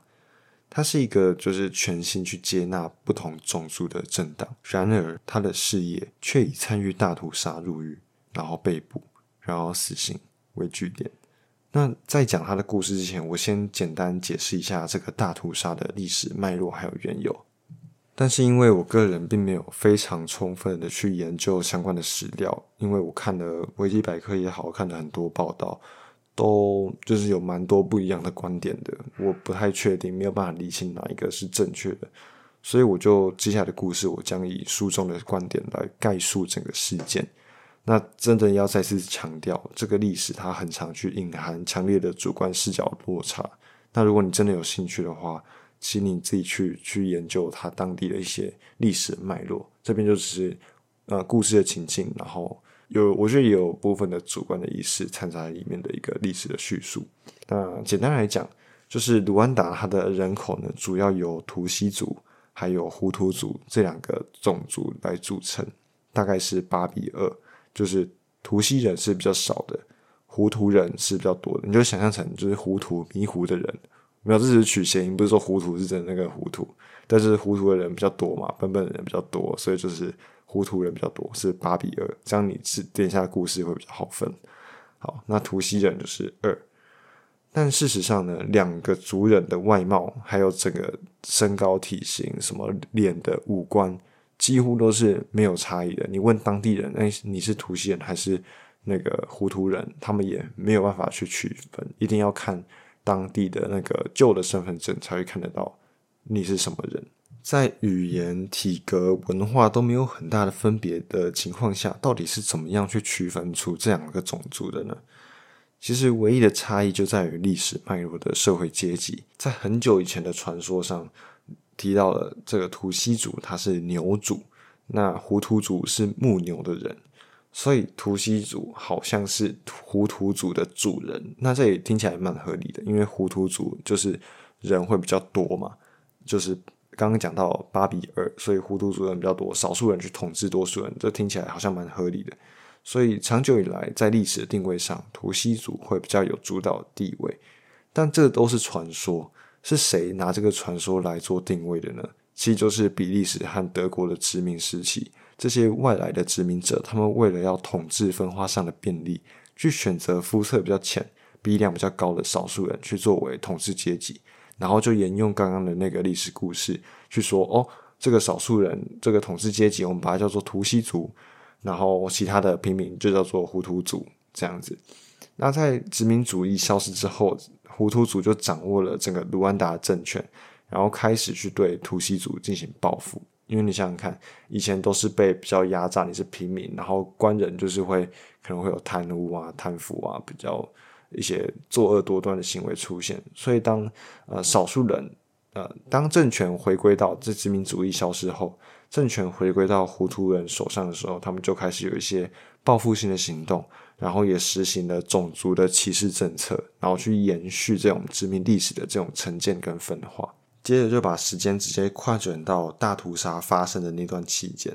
他是一个就是全心去接纳不同种族的政党，然而他的事业却以参与大屠杀入狱，然后被捕，然后死刑为据点。那在讲他的故事之前，我先简单解释一下这个大屠杀的历史脉络还有缘由。但是因为我个人并没有非常充分的去研究相关的史料，因为我看了维基百科也好看了很多报道。都就是有蛮多不一样的观点的，我不太确定，没有办法理清哪一个是正确的，所以我就接下来的故事，我将以书中的观点来概述整个事件。那真的要再次强调，这个历史它很常去隐含强烈的主观视角落差。那如果你真的有兴趣的话，请你自己去去研究它当地的一些历史脉络。这边就只是呃故事的情境，然后。有，我觉得也有部分的主观的意识掺杂在里面的一个历史的叙述。那简单来讲，就是卢安达它的人口呢，主要由图西族还有胡图族这两个种族来组成，大概是八比二，就是图西人是比较少的，糊涂人是比较多的。你就想象成就是糊涂迷糊的人，没有，这只是取谐音，不是说糊涂是真的那个糊涂，但是糊涂的人比较多嘛，笨笨的人比较多，所以就是。糊涂人比较多，是八比二，这样你是点下故事会比较好分。好，那图西人就是二，但事实上呢，两个族人的外貌还有整个身高体型、什么脸的五官，几乎都是没有差异的。你问当地人，哎，你是图西人还是那个糊涂人？他们也没有办法去区分，一定要看当地的那个旧的身份证才会看得到你是什么人。在语言、体格、文化都没有很大的分别的情况下，到底是怎么样去区分出这两个种族的呢？其实，唯一的差异就在于历史脉络的社会阶级。在很久以前的传说上提到了这个图西族，他是牛族；那胡图族是牧牛的人，所以图西族好像是胡图族的主人。那这也听起来蛮合理的，因为胡图族就是人会比较多嘛，就是。刚刚讲到八比二，所以胡图族人比较多，少数人去统治多数人，这听起来好像蛮合理的。所以长久以来，在历史的定位上，图西族会比较有主导地位。但这都是传说，是谁拿这个传说来做定位的呢？其实就是比利时和德国的殖民时期，这些外来的殖民者，他们为了要统治分化上的便利，去选择肤色比较浅、鼻梁比较高的少数人去作为统治阶级。然后就沿用刚刚的那个历史故事去说哦，这个少数人，这个统治阶级，我们把它叫做图西族，然后其他的平民就叫做胡图族，这样子。那在殖民主义消失之后，胡图族就掌握了整个卢安达政权，然后开始去对图西族进行报复。因为你想想看，以前都是被比较压榨，你是平民，然后官人就是会可能会有贪污啊、贪腐啊，比较。一些作恶多端的行为出现，所以当呃少数人呃当政权回归到这殖民主义消失后，政权回归到糊涂人手上的时候，他们就开始有一些报复性的行动，然后也实行了种族的歧视政策，然后去延续这种殖民历史的这种成见跟分化。接着就把时间直接跨转到大屠杀发生的那段期间，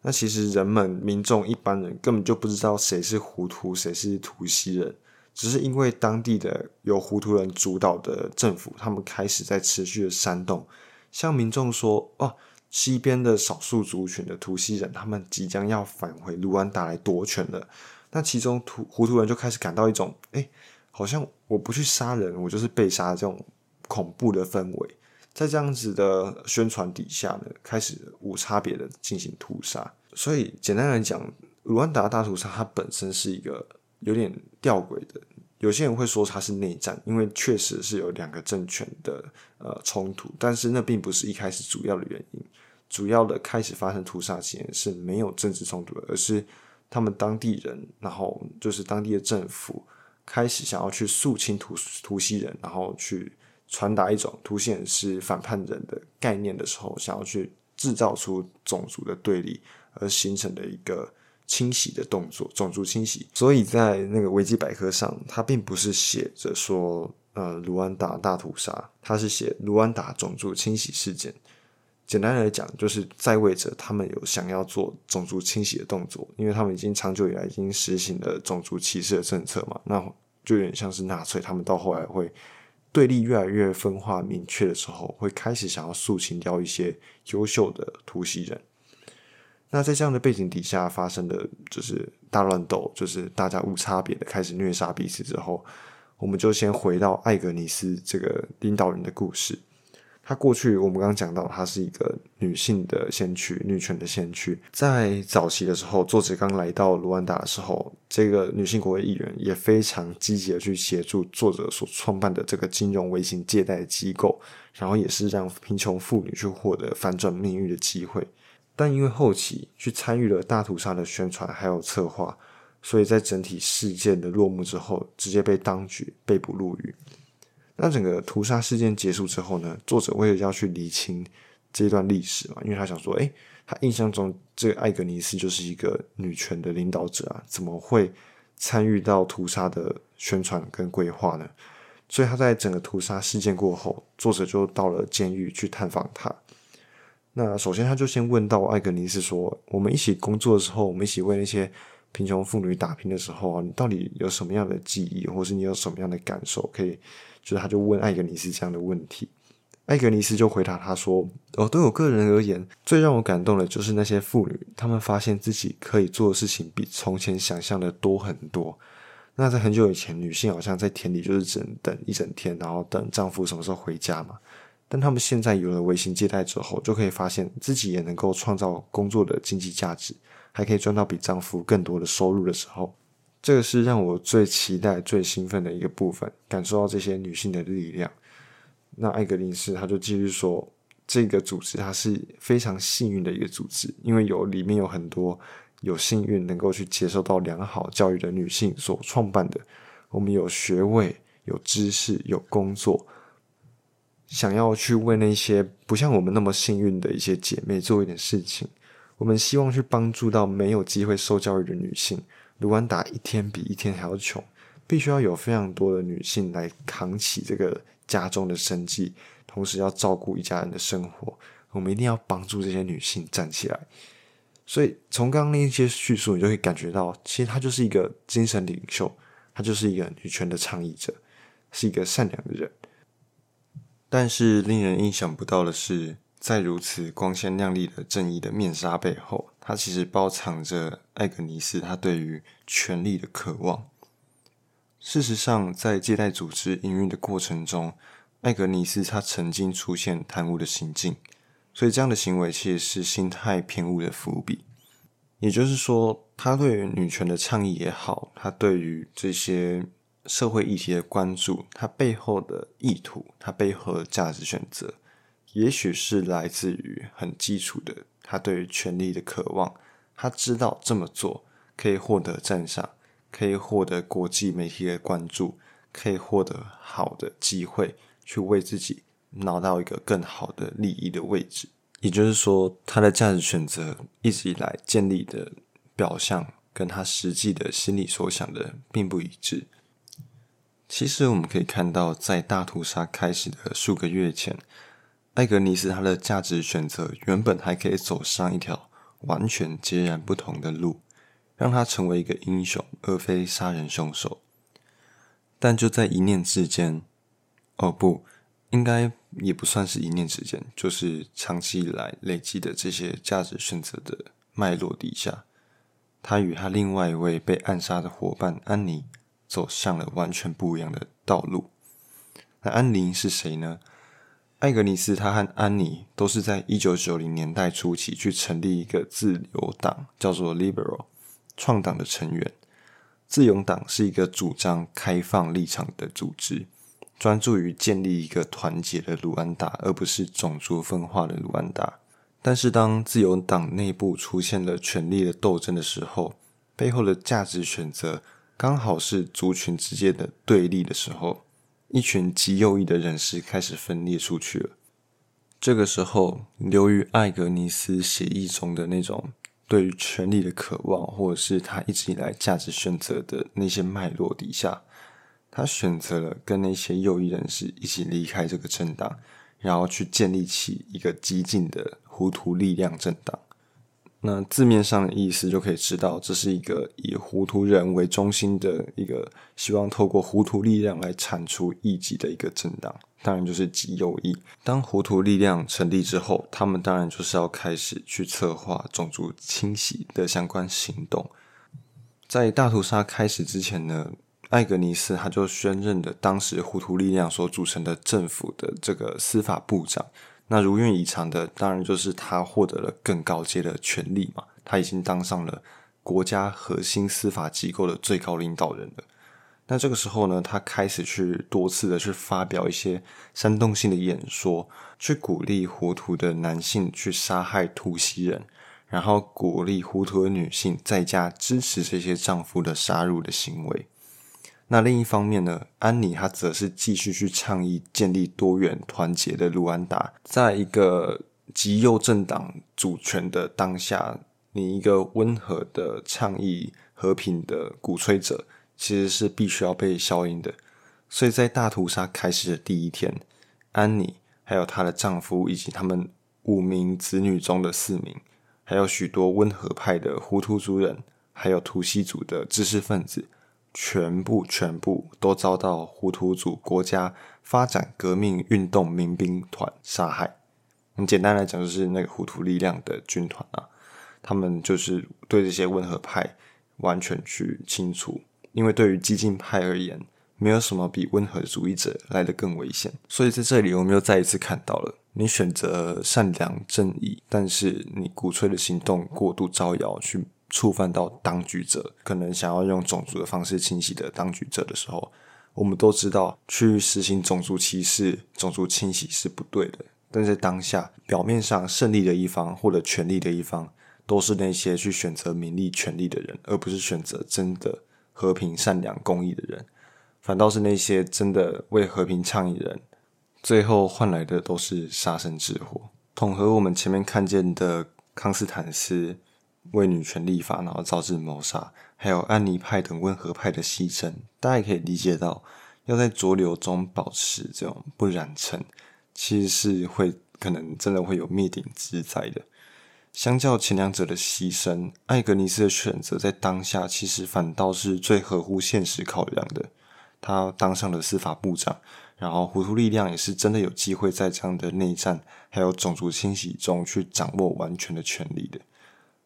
那其实人们民众一般人根本就不知道谁是糊涂，谁是图西人。只是因为当地的由糊涂人主导的政府，他们开始在持续的煽动，向民众说：“哦，西边的少数族群的图西人，他们即将要返回卢安达来夺权了。”那其中图胡图人就开始感到一种：“哎，好像我不去杀人，我就是被杀。”这种恐怖的氛围，在这样子的宣传底下呢，开始无差别的进行屠杀。所以简单来讲，卢安达大屠杀它本身是一个有点吊诡的。有些人会说它是内战，因为确实是有两个政权的呃冲突，但是那并不是一开始主要的原因。主要的开始发生屠杀前是没有政治冲突的，而是他们当地人，然后就是当地的政府开始想要去肃清图图西人，然后去传达一种图西人是反叛人的概念的时候，想要去制造出种族的对立，而形成的一个。清洗的动作，种族清洗。所以在那个维基百科上，它并不是写着说，呃，卢安达大屠杀，它是写卢安达种族清洗事件。简单来讲，就是在位者他们有想要做种族清洗的动作，因为他们已经长久以来已经实行了种族歧视的政策嘛，那就有点像是纳粹，他们到后来会对立越来越分化明确的时候，会开始想要肃清掉一些优秀的突袭人。那在这样的背景底下发生的就是大乱斗，就是大家无差别的开始虐杀彼此之后，我们就先回到艾格尼斯这个领导人的故事。她过去我们刚刚讲到，她是一个女性的先驱，女权的先驱。在早期的时候，作者刚来到卢安达的时候，这个女性国会议员也非常积极的去协助作者所创办的这个金融微型借贷机构，然后也是让贫穷妇女去获得反转命运的机会。但因为后期去参与了大屠杀的宣传还有策划，所以在整体事件的落幕之后，直接被当局被捕入狱。那整个屠杀事件结束之后呢？作者为了要去理清这段历史嘛，因为他想说，诶，他印象中这个艾格尼斯就是一个女权的领导者啊，怎么会参与到屠杀的宣传跟规划呢？所以他在整个屠杀事件过后，作者就到了监狱去探访他。那首先，他就先问到艾格尼斯说：“我们一起工作的时候，我们一起为那些贫穷妇女打拼的时候啊，你到底有什么样的记忆，或是你有什么样的感受？可以，就是他就问艾格尼斯这样的问题。艾格尼斯就回答他说：‘哦，对我个人而言，最让我感动的就是那些妇女，她们发现自己可以做的事情比从前想象的多很多。那在很久以前，女性好像在田里就是只能等一整天，然后等丈夫什么时候回家嘛。’但她们现在有了微型借贷之后，就可以发现自己也能够创造工作的经济价值，还可以赚到比丈夫更多的收入的时候，这个是让我最期待、最兴奋的一个部分，感受到这些女性的力量。那艾格林斯他就继续说，这个组织它是非常幸运的一个组织，因为有里面有很多有幸运能够去接受到良好教育的女性所创办的。我们有学位、有知识、有工作。想要去为那些不像我们那么幸运的一些姐妹做一点事情，我们希望去帮助到没有机会受教育的女性。卢安达一天比一天还要穷，必须要有非常多的女性来扛起这个家中的生计，同时要照顾一家人的生活，我们一定要帮助这些女性站起来。所以从刚刚那些叙述，你就会感觉到，其实他就是一个精神领袖，他就是一个女权的倡议者，是一个善良的人。但是令人意想不到的是，在如此光鲜亮丽的正义的面纱背后，他其实包藏着艾格尼斯他对于权力的渴望。事实上，在借贷组织营运的过程中，艾格尼斯他曾经出现贪污的行径。所以这样的行为其实是心态偏误的伏笔，也就是说，他对于女权的倡议也好，他对于这些社会议题的关注，他背后的意图，他背后的价值选择，也许是来自于很基础的他对于权力的渴望。他知道这么做可以获得赞赏，可以获得国际媒体的关注，可以获得好的机会去为自己。拿到一个更好的利益的位置，也就是说，他的价值选择一直以来建立的表象，跟他实际的心里所想的并不一致。其实我们可以看到，在大屠杀开始的数个月前，艾格尼斯他的价值选择原本还可以走上一条完全截然不同的路，让他成为一个英雄，而非杀人凶手。但就在一念之间，哦不。应该也不算是一念之间，就是长期以来累积的这些价值选择的脉络底下，他与他另外一位被暗杀的伙伴安妮走向了完全不一样的道路。那安妮是谁呢？艾格尼斯他和安妮都是在一九九零年代初期去成立一个自由党，叫做 Liberal 创党的成员。自由党是一个主张开放立场的组织。专注于建立一个团结的卢安达，而不是种族分化的卢安达。但是，当自由党内部出现了权力的斗争的时候，背后的价值选择刚好是族群之间的对立的时候，一群极右翼的人士开始分裂出去了。这个时候，由于艾格尼斯协议中的那种对于权力的渴望，或者是他一直以来价值选择的那些脉络底下。他选择了跟那些右翼人士一起离开这个政党，然后去建立起一个激进的糊涂力量政党。那字面上的意思就可以知道，这是一个以糊涂人为中心的一个希望透过糊涂力量来铲除异己的一个政党，当然就是极右翼。当糊涂力量成立之后，他们当然就是要开始去策划种族清洗的相关行动。在大屠杀开始之前呢？艾格尼斯他就宣任了当时糊涂力量所组成的政府的这个司法部长。那如愿以偿的，当然就是他获得了更高阶的权利嘛。他已经当上了国家核心司法机构的最高领导人了。那这个时候呢，他开始去多次的去发表一些煽动性的演说，去鼓励糊涂的男性去杀害突袭人，然后鼓励糊涂的女性在家支持这些丈夫的杀戮的行为。那另一方面呢，安妮她则是继续去倡议建立多元团结的卢安达，在一个极右政党主权的当下，你一个温和的倡议和平的鼓吹者，其实是必须要被消音的。所以在大屠杀开始的第一天，安妮还有她的丈夫以及他们五名子女中的四名，还有许多温和派的胡图族人，还有图西族的知识分子。全部全部都遭到胡图族国家发展革命运动民兵团杀害。很简单来讲，就是那个胡图力量的军团啊，他们就是对这些温和派完全去清除。因为对于激进派而言，没有什么比温和主义者来的更危险。所以在这里，我们又再一次看到了：你选择善良正义，但是你鼓吹的行动过度招摇去。触犯到当局者，可能想要用种族的方式清洗的当局者的时候，我们都知道去实行种族歧视、种族清洗是不对的。但在当下，表面上胜利的一方或者权力的一方，都是那些去选择名利权力的人，而不是选择真的和平、善良、公义的人。反倒是那些真的为和平倡议的人，最后换来的都是杀身之祸。统合我们前面看见的康斯坦斯。为女权立法，然后招致谋杀，还有安妮派等温和派的牺牲，大家可以理解到，要在浊流中保持这种不染尘，其实是会可能真的会有灭顶之灾的。相较前两者的牺牲，艾格尼斯的选择在当下其实反倒是最合乎现实考量的。他当上了司法部长，然后糊涂力量也是真的有机会在这样的内战还有种族清洗中去掌握完全的权利的。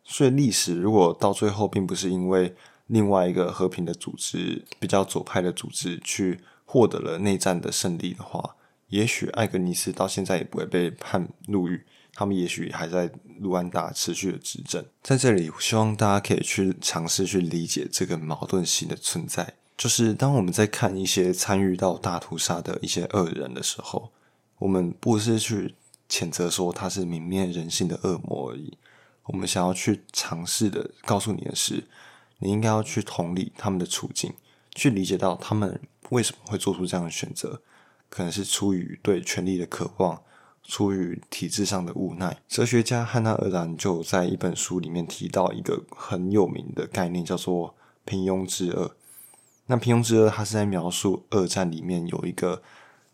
所以历史如果到最后并不是因为另外一个和平的组织比较左派的组织去获得了内战的胜利的话，也许艾格尼斯到现在也不会被判入狱。他们也许还在卢安达持续的执政，在这里，希望大家可以去尝试去理解这个矛盾性的存在。就是当我们在看一些参与到大屠杀的一些恶人的时候，我们不是去谴责说他是泯灭人性的恶魔而已。我们想要去尝试的告诉你的是，你应该要去同理他们的处境，去理解到他们为什么会做出这样的选择，可能是出于对权力的渴望。出于体制上的无奈，哲学家汉娜·尔兰就在一本书里面提到一个很有名的概念，叫做“平庸之恶”。那“平庸之恶”它是在描述二战里面有一个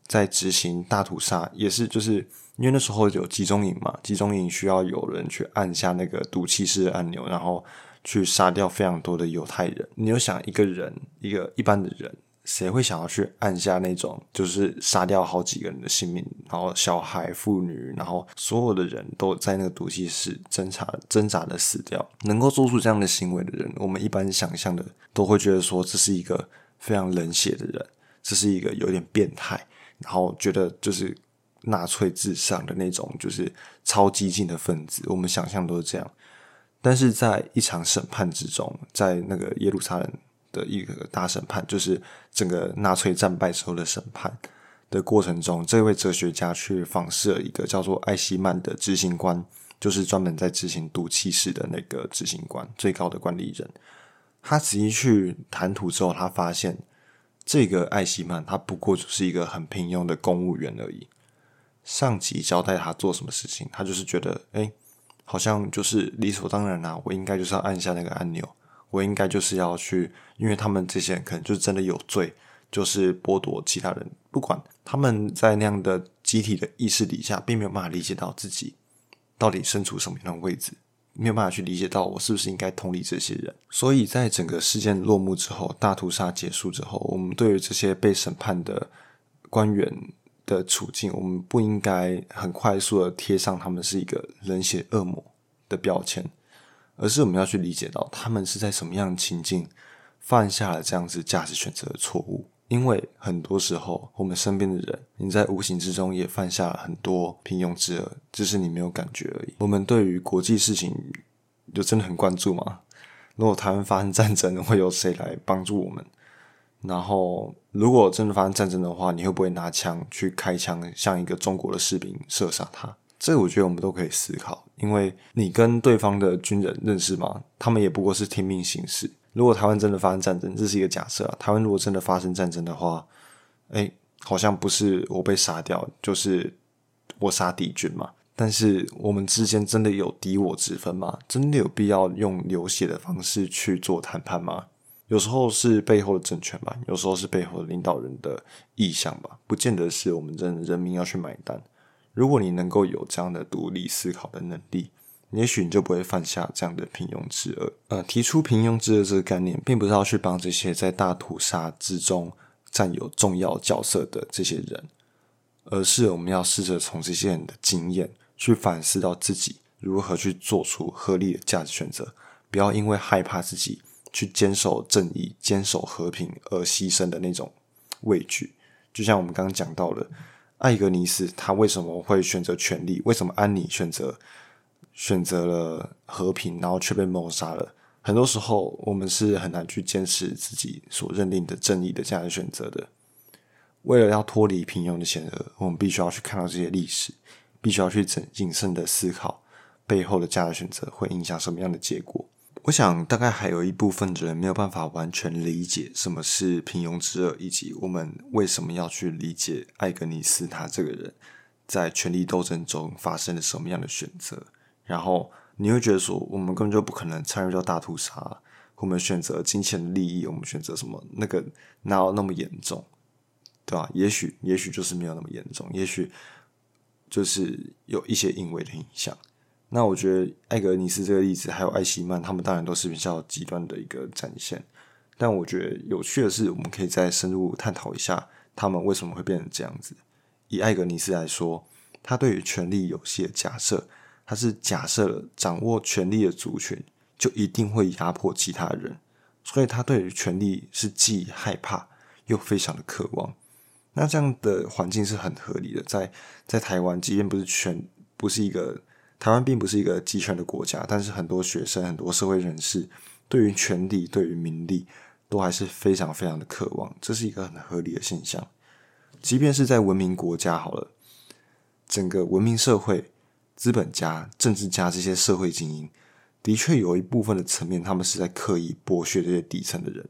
在执行大屠杀，也是就是因为那时候有集中营嘛，集中营需要有人去按下那个毒气室的按钮，然后去杀掉非常多的犹太人。你有想一个人，一个一般的人。谁会想要去按下那种，就是杀掉好几个人的性命，然后小孩、妇女，然后所有的人都在那个毒气室挣扎、挣扎的死掉？能够做出这样的行为的人，我们一般想象的都会觉得说，这是一个非常冷血的人，这是一个有点变态，然后觉得就是纳粹至上的那种，就是超激进的分子。我们想象都是这样，但是在一场审判之中，在那个耶路撒冷。的一个大审判，就是整个纳粹战败时候的审判的过程中，这位哲学家去访视了一个叫做艾希曼的执行官，就是专门在执行毒气室的那个执行官，最高的管理人。他仔细去谈吐之后，他发现这个艾希曼他不过就是一个很平庸的公务员而已。上级交代他做什么事情，他就是觉得，哎，好像就是理所当然啊，我应该就是要按下那个按钮。我应该就是要去，因为他们这些人可能就真的有罪，就是剥夺其他人，不管他们在那样的集体的意识底下，并没有办法理解到自己到底身处什么样的位置，没有办法去理解到我是不是应该同理这些人。所以在整个事件落幕之后，大屠杀结束之后，我们对于这些被审判的官员的处境，我们不应该很快速的贴上他们是一个冷血恶魔的标签。而是我们要去理解到，他们是在什么样的情境犯下了这样子价值选择的错误。因为很多时候，我们身边的人，你在无形之中也犯下了很多平庸之恶，只是你没有感觉而已。我们对于国际事情，就真的很关注吗？如果台湾发生战争，会有谁来帮助我们？然后，如果真的发生战争的话，你会不会拿枪去开枪，向一个中国的士兵射杀他？这个我觉得我们都可以思考，因为你跟对方的军人认识吗？他们也不过是听命行事。如果台湾真的发生战争，这是一个假设啊。台湾如果真的发生战争的话，哎，好像不是我被杀掉，就是我杀敌军嘛。但是我们之间真的有敌我之分吗？真的有必要用流血的方式去做谈判吗？有时候是背后的政权吧，有时候是背后的领导人的意向吧，不见得是我们真人民要去买单。如果你能够有这样的独立思考的能力，也许你就不会犯下这样的平庸之恶。呃，提出平庸之恶这个概念，并不是要去帮这些在大屠杀之中占有重要角色的这些人，而是我们要试着从这些人的经验去反思到自己如何去做出合理的价值选择，不要因为害怕自己去坚守正义、坚守和平而牺牲的那种畏惧。就像我们刚刚讲到的。艾格尼斯他为什么会选择权力？为什么安妮选择选择了和平，然后却被谋杀了？很多时候，我们是很难去坚持自己所认定的正义的这样的选择的。为了要脱离平庸的险恶，我们必须要去看到这些历史，必须要去谨谨慎的思考背后的价值选择会影响什么样的结果。我想，大概还有一部分人没有办法完全理解什么是平庸之恶，以及我们为什么要去理解艾格尼斯他这个人，在权力斗争中发生了什么样的选择。然后你会觉得说，我们根本就不可能参与到大屠杀，我们选择金钱的利益，我们选择什么？那个哪有那么严重，对吧？也许，也许就是没有那么严重。也许就是有一些因为的影响。那我觉得艾格尼斯这个例子，还有艾希曼，他们当然都是比较极端的一个展现。但我觉得有趣的是，我们可以再深入探讨一下，他们为什么会变成这样子。以艾格尼斯来说，他对于权力游戏的假设，他是假设掌握权力的族群就一定会压迫其他人，所以他对于权力是既害怕又非常的渴望。那这样的环境是很合理的，在在台湾，即便不是权，不是一个。台湾并不是一个集权的国家，但是很多学生、很多社会人士对于权力、对于名利，都还是非常非常的渴望，这是一个很合理的现象。即便是在文明国家，好了，整个文明社会，资本家、政治家这些社会精英，的确有一部分的层面，他们是在刻意剥削这些底层的人，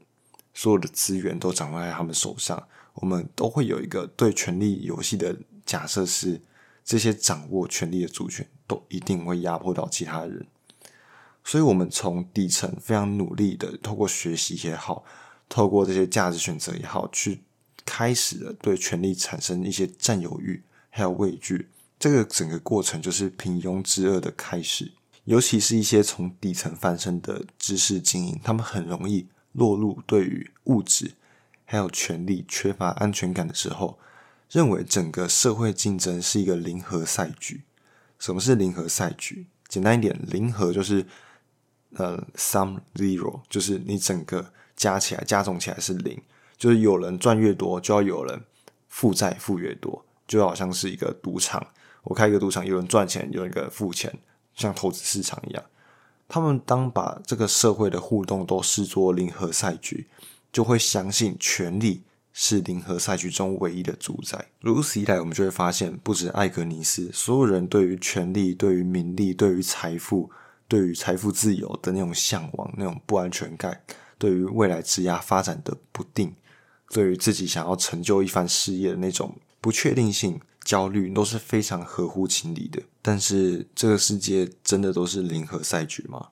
所有的资源都掌握在他们手上。我们都会有一个对权力游戏的假设是。这些掌握权力的主权都一定会压迫到其他人，所以，我们从底层非常努力的，透过学习也好，透过这些价值选择也好，去开始了对权力产生一些占有欲，还有畏惧。这个整个过程就是平庸之恶的开始。尤其是一些从底层翻身的知识精英，他们很容易落入对于物质还有权力缺乏安全感的时候。认为整个社会竞争是一个零和赛局。什么是零和赛局？简单一点，零和就是呃，sum zero，就是你整个加起来加总起来是零，就是有人赚越多，就要有人负债负越多，就好像是一个赌场。我开一个赌场，有人赚钱，有一个付钱，像投资市场一样。他们当把这个社会的互动都视作零和赛局，就会相信权力。是零和赛局中唯一的主宰。如此一来，我们就会发现，不止艾格尼斯，所有人对于权力、对于名利、对于财富、对于财富自由的那种向往、那种不安全感，对于未来职业发展的不定，对于自己想要成就一番事业的那种不确定性、焦虑，都是非常合乎情理的。但是，这个世界真的都是零和赛局吗？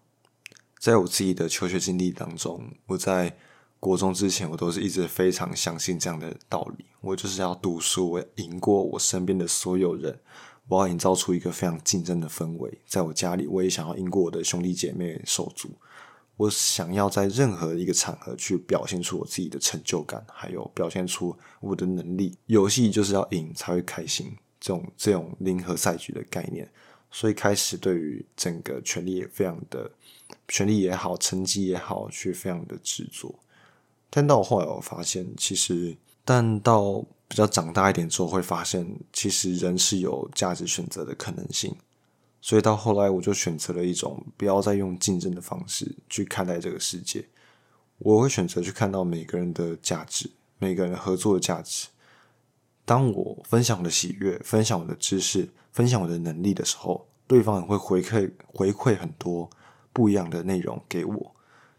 在我自己的求学经历当中，我在。国中之前，我都是一直非常相信这样的道理。我就是要读书，我要赢过我身边的所有人，我要营造出一个非常竞争的氛围。在我家里，我也想要赢过我的兄弟姐妹、手足。我想要在任何一个场合去表现出我自己的成就感，还有表现出我的能力。游戏就是要赢才会开心，这种这种零和赛局的概念。所以开始对于整个权力也非常的，权力也好，成绩也好，去非常的执着。但到后来，我发现其实，但到比较长大一点之后，会发现其实人是有价值选择的可能性。所以到后来，我就选择了一种不要再用竞争的方式去看待这个世界。我会选择去看到每个人的价值，每个人合作的价值。当我分享我的喜悦、分享我的知识、分享我的能力的时候，对方也会回馈回馈很多不一样的内容给我。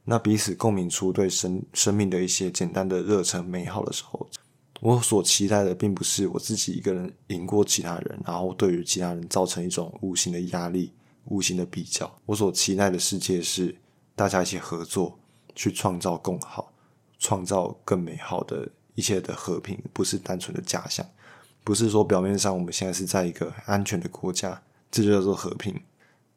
那彼此共鸣出对生生命的一些简单的热忱美好的时候，我所期待的并不是我自己一个人赢过其他人，然后对于其他人造成一种无形的压力、无形的比较。我所期待的世界是大家一起合作，去创造更好、创造更美好的一切的和平，不是单纯的假象，不是说表面上我们现在是在一个安全的国家，这就叫做和平。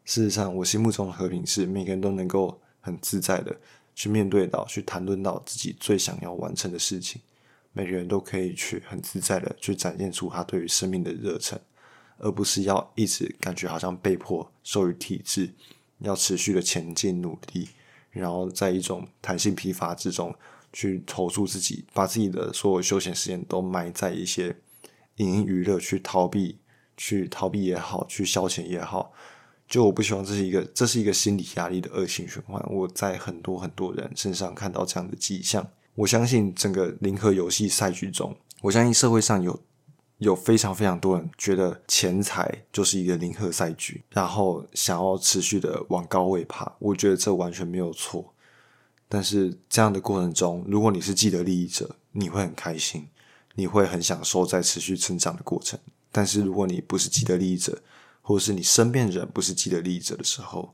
事实上，我心目中的和平是每个人都能够。很自在的去面对到、去谈论到自己最想要完成的事情，每个人都可以去很自在的去展现出他对于生命的热忱，而不是要一直感觉好像被迫受于体制，要持续的前进努力，然后在一种弹性疲乏之中去投注自己，把自己的所有休闲时间都埋在一些影音娱乐去逃避、去逃避也好，去消遣也好。就我不希望这是一个，这是一个心理压力的恶性循环。我在很多很多人身上看到这样的迹象。我相信整个零和游戏赛局中，我相信社会上有有非常非常多人觉得钱财就是一个零和赛局，然后想要持续的往高位爬。我觉得这完全没有错。但是这样的过程中，如果你是既得利益者，你会很开心，你会很享受在持续成长的过程。但是如果你不是既得利益者，或是你身边人不是既得利益者的时候，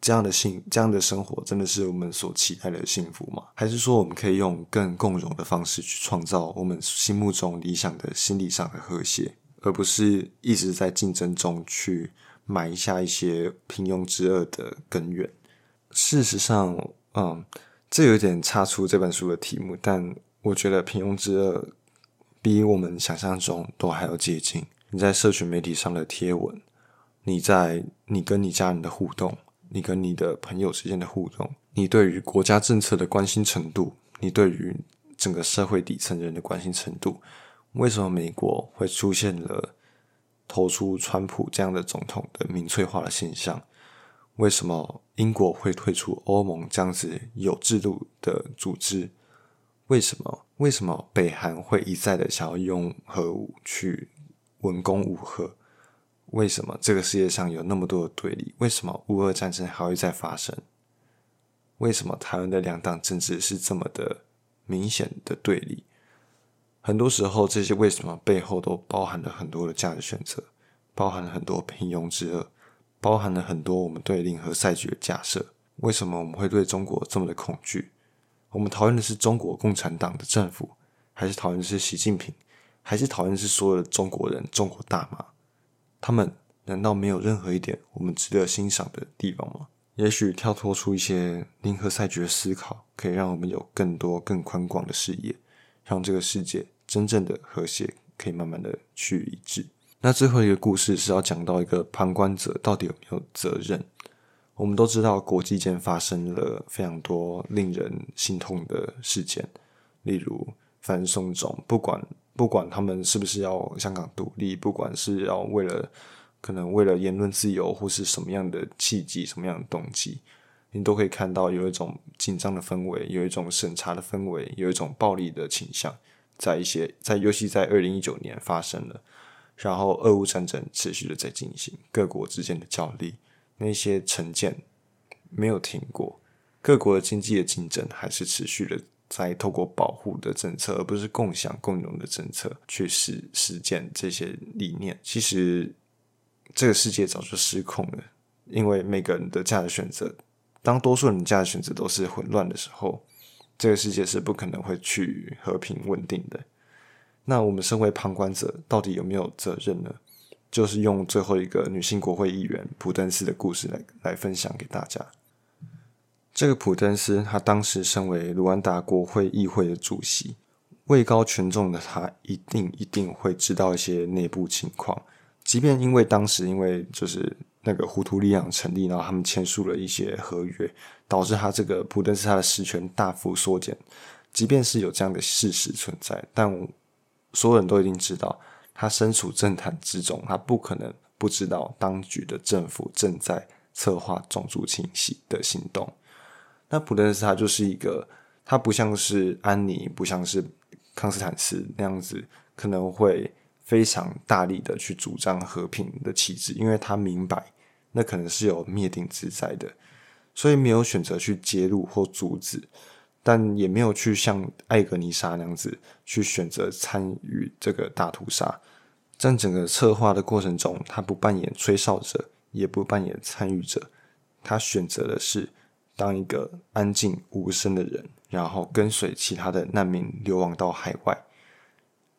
这样的幸这样的生活真的是我们所期待的幸福吗？还是说我们可以用更共融的方式去创造我们心目中理想的心理上的和谐？而不是一直在竞争中去埋下一些平庸之恶的根源。事实上，嗯，这有点差出这本书的题目，但我觉得平庸之恶比我们想象中都还要接近。你在社群媒体上的贴文，你在你跟你家人的互动，你跟你的朋友之间的互动，你对于国家政策的关心程度，你对于整个社会底层人的关心程度，为什么美国会出现了投出川普这样的总统的民粹化的现象？为什么英国会退出欧盟这样子有制度的组织？为什么？为什么北韩会一再的想要用核武去文攻武赫？为什么这个世界上有那么多的对立？为什么乌俄战争还会再发生？为什么台湾的两党政治是这么的明显的对立？很多时候，这些为什么背后都包含了很多的价值选择，包含了很多平庸之恶。包含了很多我们对零和赛局的假设。为什么我们会对中国这么的恐惧？我们讨厌的是中国共产党的政府，还是讨厌的是习近平，还是讨厌的是所有的中国人、中国大妈？他们难道没有任何一点我们值得欣赏的地方吗？也许跳脱出一些零和赛局的思考，可以让我们有更多、更宽广的视野，让这个世界真正的和谐可以慢慢的去一致。那最后一个故事是要讲到一个旁观者到底有没有责任？我们都知道国际间发生了非常多令人心痛的事件，例如反送中，不管不管他们是不是要香港独立，不管是要为了可能为了言论自由或是什么样的契机、什么样的动机，你都可以看到有一种紧张的氛围，有一种审查的氛围，有一种暴力的倾向，在一些在尤其在二零一九年发生了。然后，俄乌战争持续的在进行，各国之间的角力，那些成见没有停过，各国的经济的竞争还是持续的在透过保护的政策，而不是共享共荣的政策去实实践这些理念。其实，这个世界早就失控了，因为每个人的价值选择，当多数人价值选择都是混乱的时候，这个世界是不可能会去和平稳定的。那我们身为旁观者，到底有没有责任呢？就是用最后一个女性国会议员普登斯的故事来来分享给大家。这个普登斯，他当时身为卢安达国会议会的主席，位高权重的他，一定一定会知道一些内部情况。即便因为当时因为就是那个胡图力量成立，然后他们签署了一些合约，导致他这个普登斯他的实权大幅缩减。即便是有这样的事实存在，但所有人都一定知道，他身处政坛之中，他不可能不知道当局的政府正在策划种族清洗的行动。那普登斯他就是一个，他不像是安妮，不像是康斯坦斯那样子，可能会非常大力的去主张和平的旗帜，因为他明白那可能是有灭顶之灾的，所以没有选择去揭露或阻止。但也没有去像艾格尼莎那样子去选择参与这个大屠杀，在整个策划的过程中，他不扮演吹哨者，也不扮演参与者，他选择的是当一个安静无声的人，然后跟随其他的难民流亡到海外。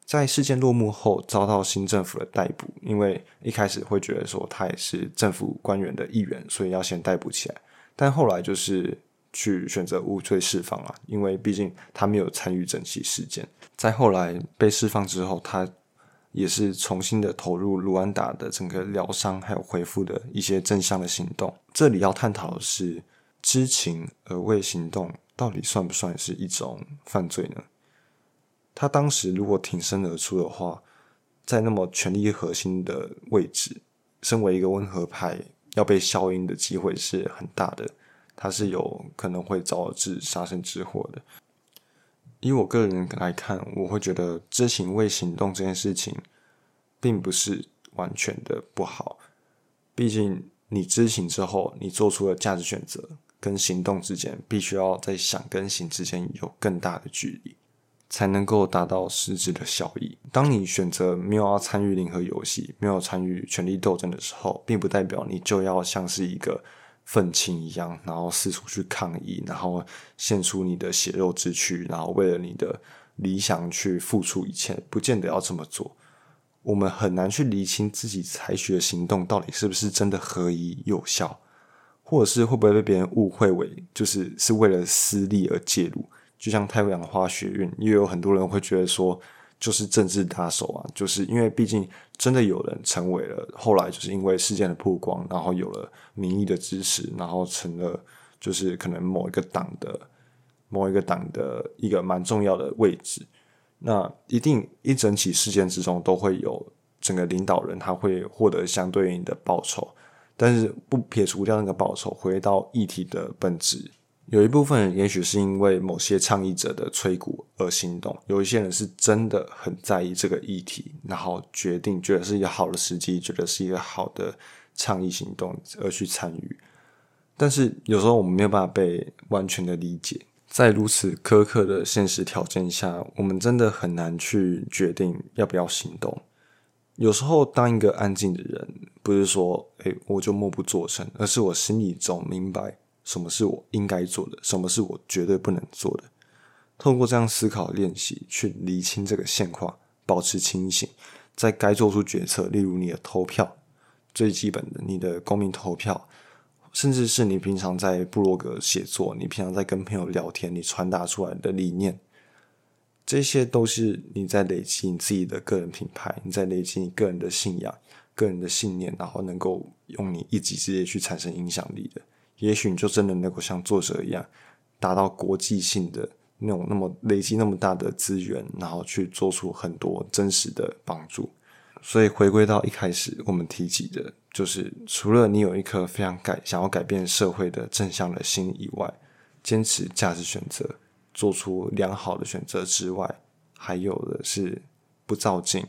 在事件落幕后，遭到新政府的逮捕，因为一开始会觉得说他也是政府官员的一员，所以要先逮捕起来，但后来就是。去选择无罪释放了，因为毕竟他没有参与整起事件。在后来被释放之后，他也是重新的投入卢安达的整个疗伤还有恢复的一些正向的行动。这里要探讨的是，知情而未行动到底算不算是一种犯罪呢？他当时如果挺身而出的话，在那么权力核心的位置，身为一个温和派，要被消音的机会是很大的。他是有可能会招致杀身之祸的。以我个人来看，我会觉得知情未行动这件事情，并不是完全的不好。毕竟你知情之后，你做出了价值选择，跟行动之间必须要在想跟行之间有更大的距离，才能够达到实质的效益。当你选择没有要参与零和游戏，没有参与权力斗争的时候，并不代表你就要像是一个。愤青一样，然后四处去抗议，然后献出你的血肉之躯，然后为了你的理想去付出一切，不见得要这么做。我们很难去厘清自己采取的行动到底是不是真的合宜有效，或者是会不会被别人误会为就是是为了私利而介入。就像太阳花学运，也有很多人会觉得说，就是政治打手啊，就是因为毕竟真的有人成为了，后来就是因为事件的曝光，然后有了民意的支持，然后成了就是可能某一个党的某一个党的一个蛮重要的位置。那一定一整起事件之中都会有整个领导人他会获得相对应的报酬，但是不撇除掉那个报酬，回到议题的本质。有一部分人也许是因为某些倡议者的催鼓而行动，有一些人是真的很在意这个议题，然后决定觉得是一个好的时机，觉得是一个好的倡议行动而去参与。但是有时候我们没有办法被完全的理解，在如此苛刻的现实条件下，我们真的很难去决定要不要行动。有时候当一个安静的人，不是说诶我就默不作声，而是我心里总明白。什么是我应该做的？什么是我绝对不能做的？透过这样思考练习，去厘清这个现况，保持清醒，在该做出决策，例如你的投票，最基本的你的公民投票，甚至是你平常在部落格写作，你平常在跟朋友聊天，你传达出来的理念，这些都是你在累积你自己的个人品牌，你在累积你个人的信仰、个人的信念，然后能够用你一己之力去产生影响力的。也许你就真的能够像作者一样，达到国际性的那种，那么累积那么大的资源，然后去做出很多真实的帮助。所以回归到一开始我们提及的，就是除了你有一颗非常改想要改变社会的正向的心以外，坚持价值选择，做出良好的选择之外，还有的是不照镜，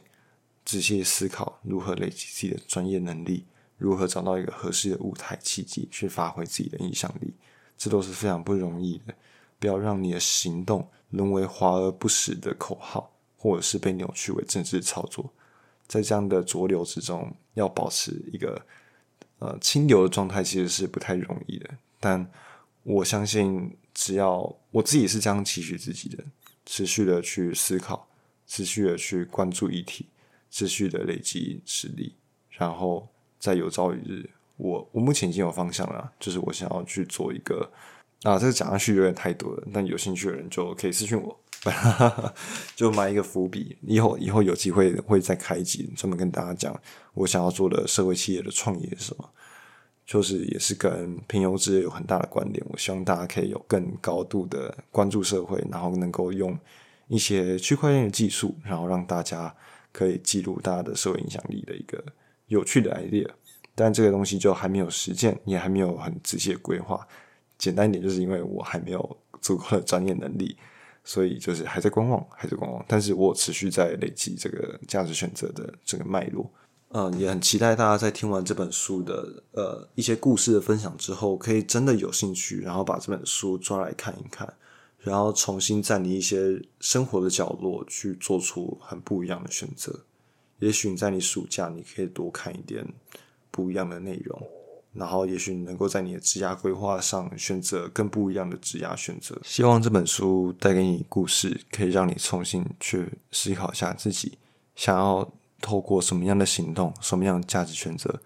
仔细思考如何累积自己的专业能力。如何找到一个合适的舞台契机去发挥自己的影响力，这都是非常不容易的。不要让你的行动沦为华而不实的口号，或者是被扭曲为政治操作。在这样的浊流之中，要保持一个呃清流的状态，其实是不太容易的。但我相信，只要我自己是这样期许自己的，持续的去思考，持续的去关注议题，持续的累积实力，然后。在有朝一日，我我目前已经有方向了，就是我想要去做一个啊，这个讲下去有点太多了，但有兴趣的人就可以私信我，就埋一个伏笔，以后以后有机会会再开一集，专门跟大家讲我想要做的社会企业的创业是什么，就是也是跟平庸之有很大的关联。我希望大家可以有更高度的关注社会，然后能够用一些区块链的技术，然后让大家可以记录大家的社会影响力的一个。有趣的 idea，但这个东西就还没有实践，也还没有很仔细的规划。简单一点，就是因为我还没有足够的专业能力，所以就是还在观望，还在观望。但是我持续在累积这个价值选择的这个脉络。嗯，也很期待大家在听完这本书的呃一些故事的分享之后，可以真的有兴趣，然后把这本书抓来看一看，然后重新在你一些生活的角落去做出很不一样的选择。也许你在你暑假，你可以多看一点不一样的内容，然后也许你能够在你的职涯规划上选择更不一样的职涯选择。希望这本书带给你故事，可以让你重新去思考一下自己想要透过什么样的行动、什么样的价值选择，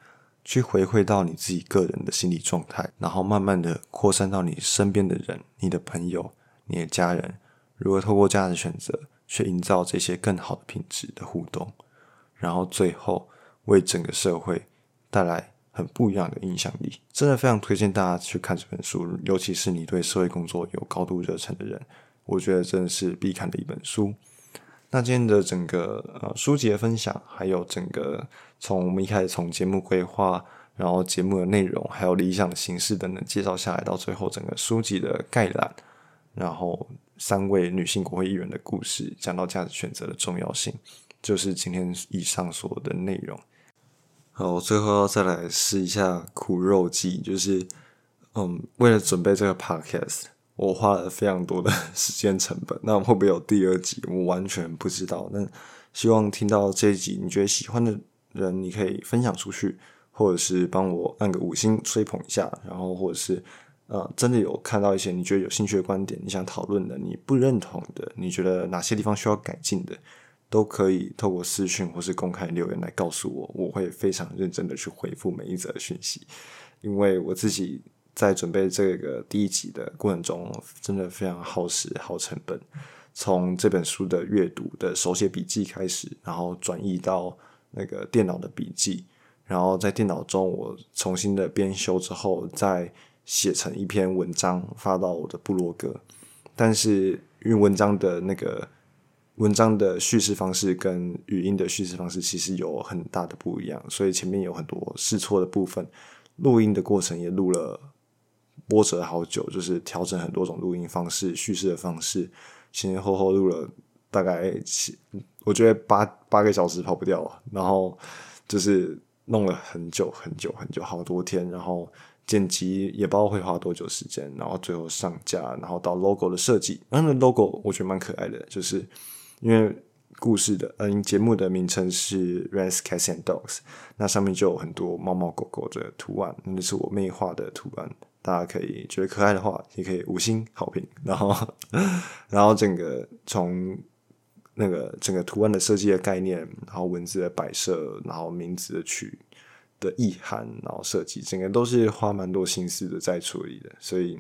去回馈到你自己个人的心理状态，然后慢慢的扩散到你身边的人、你的朋友、你的家人，如何透过价值选择去营造这些更好的品质的互动。然后最后为整个社会带来很不一样的影响力，真的非常推荐大家去看这本书，尤其是你对社会工作有高度热忱的人，我觉得真的是必看的一本书。那今天的整个呃书籍的分享，还有整个从我们一开始从节目规划，然后节目的内容，还有理想的形式等等介绍下来，到最后整个书籍的概览，然后三位女性国会议员的故事，讲到价值选择的重要性。就是今天以上所有的内容。好，我最后要再来试一下苦肉计，就是嗯，为了准备这个 podcast，我花了非常多的 时间成本。那会不会有第二集？我完全不知道。那希望听到这一集，你觉得喜欢的人，你可以分享出去，或者是帮我按个五星吹捧一下。然后，或者是呃，真的有看到一些你觉得有兴趣的观点，你想讨论的，你不认同的，你觉得哪些地方需要改进的？都可以透过私讯或是公开留言来告诉我，我会非常认真的去回复每一则讯息，因为我自己在准备这个第一集的过程中，真的非常耗时耗成本。从这本书的阅读的手写笔记开始，然后转移到那个电脑的笔记，然后在电脑中我重新的编修之后，再写成一篇文章发到我的部落格。但是因为文章的那个文章的叙事方式跟语音的叙事方式其实有很大的不一样，所以前面有很多试错的部分，录音的过程也录了波折好久，就是调整很多种录音方式、叙事的方式。前前后后录了大概七，我觉得八八个小时跑不掉，然后就是弄了很久很久很久，好多天，然后剪辑也不知道会花多久时间，然后最后上架，然后到 logo 的设计，那 logo 我觉得蛮可爱的，就是因为故事的嗯节目的名称是 Rats Cats and Dogs，那上面就有很多猫猫狗狗的图案，那是我妹画的图案。大家可以觉得可爱的话，也可以五星好评。然后，然后整个从那个整个图案的设计的概念，然后文字的摆设，然后名字的取的意涵，然后设计，整个都是花蛮多心思的在处理的。所以，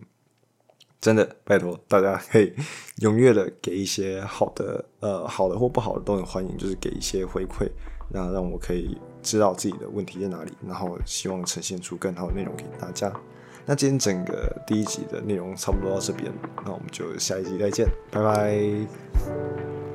真的拜托大家可以踊跃的给一些好的，呃，好的或不好的都很欢迎，就是给一些回馈，那让我可以知道自己的问题在哪里，然后希望呈现出更好的内容给大家。那今天整个第一集的内容差不多到这边，那我们就下一集再见，拜拜。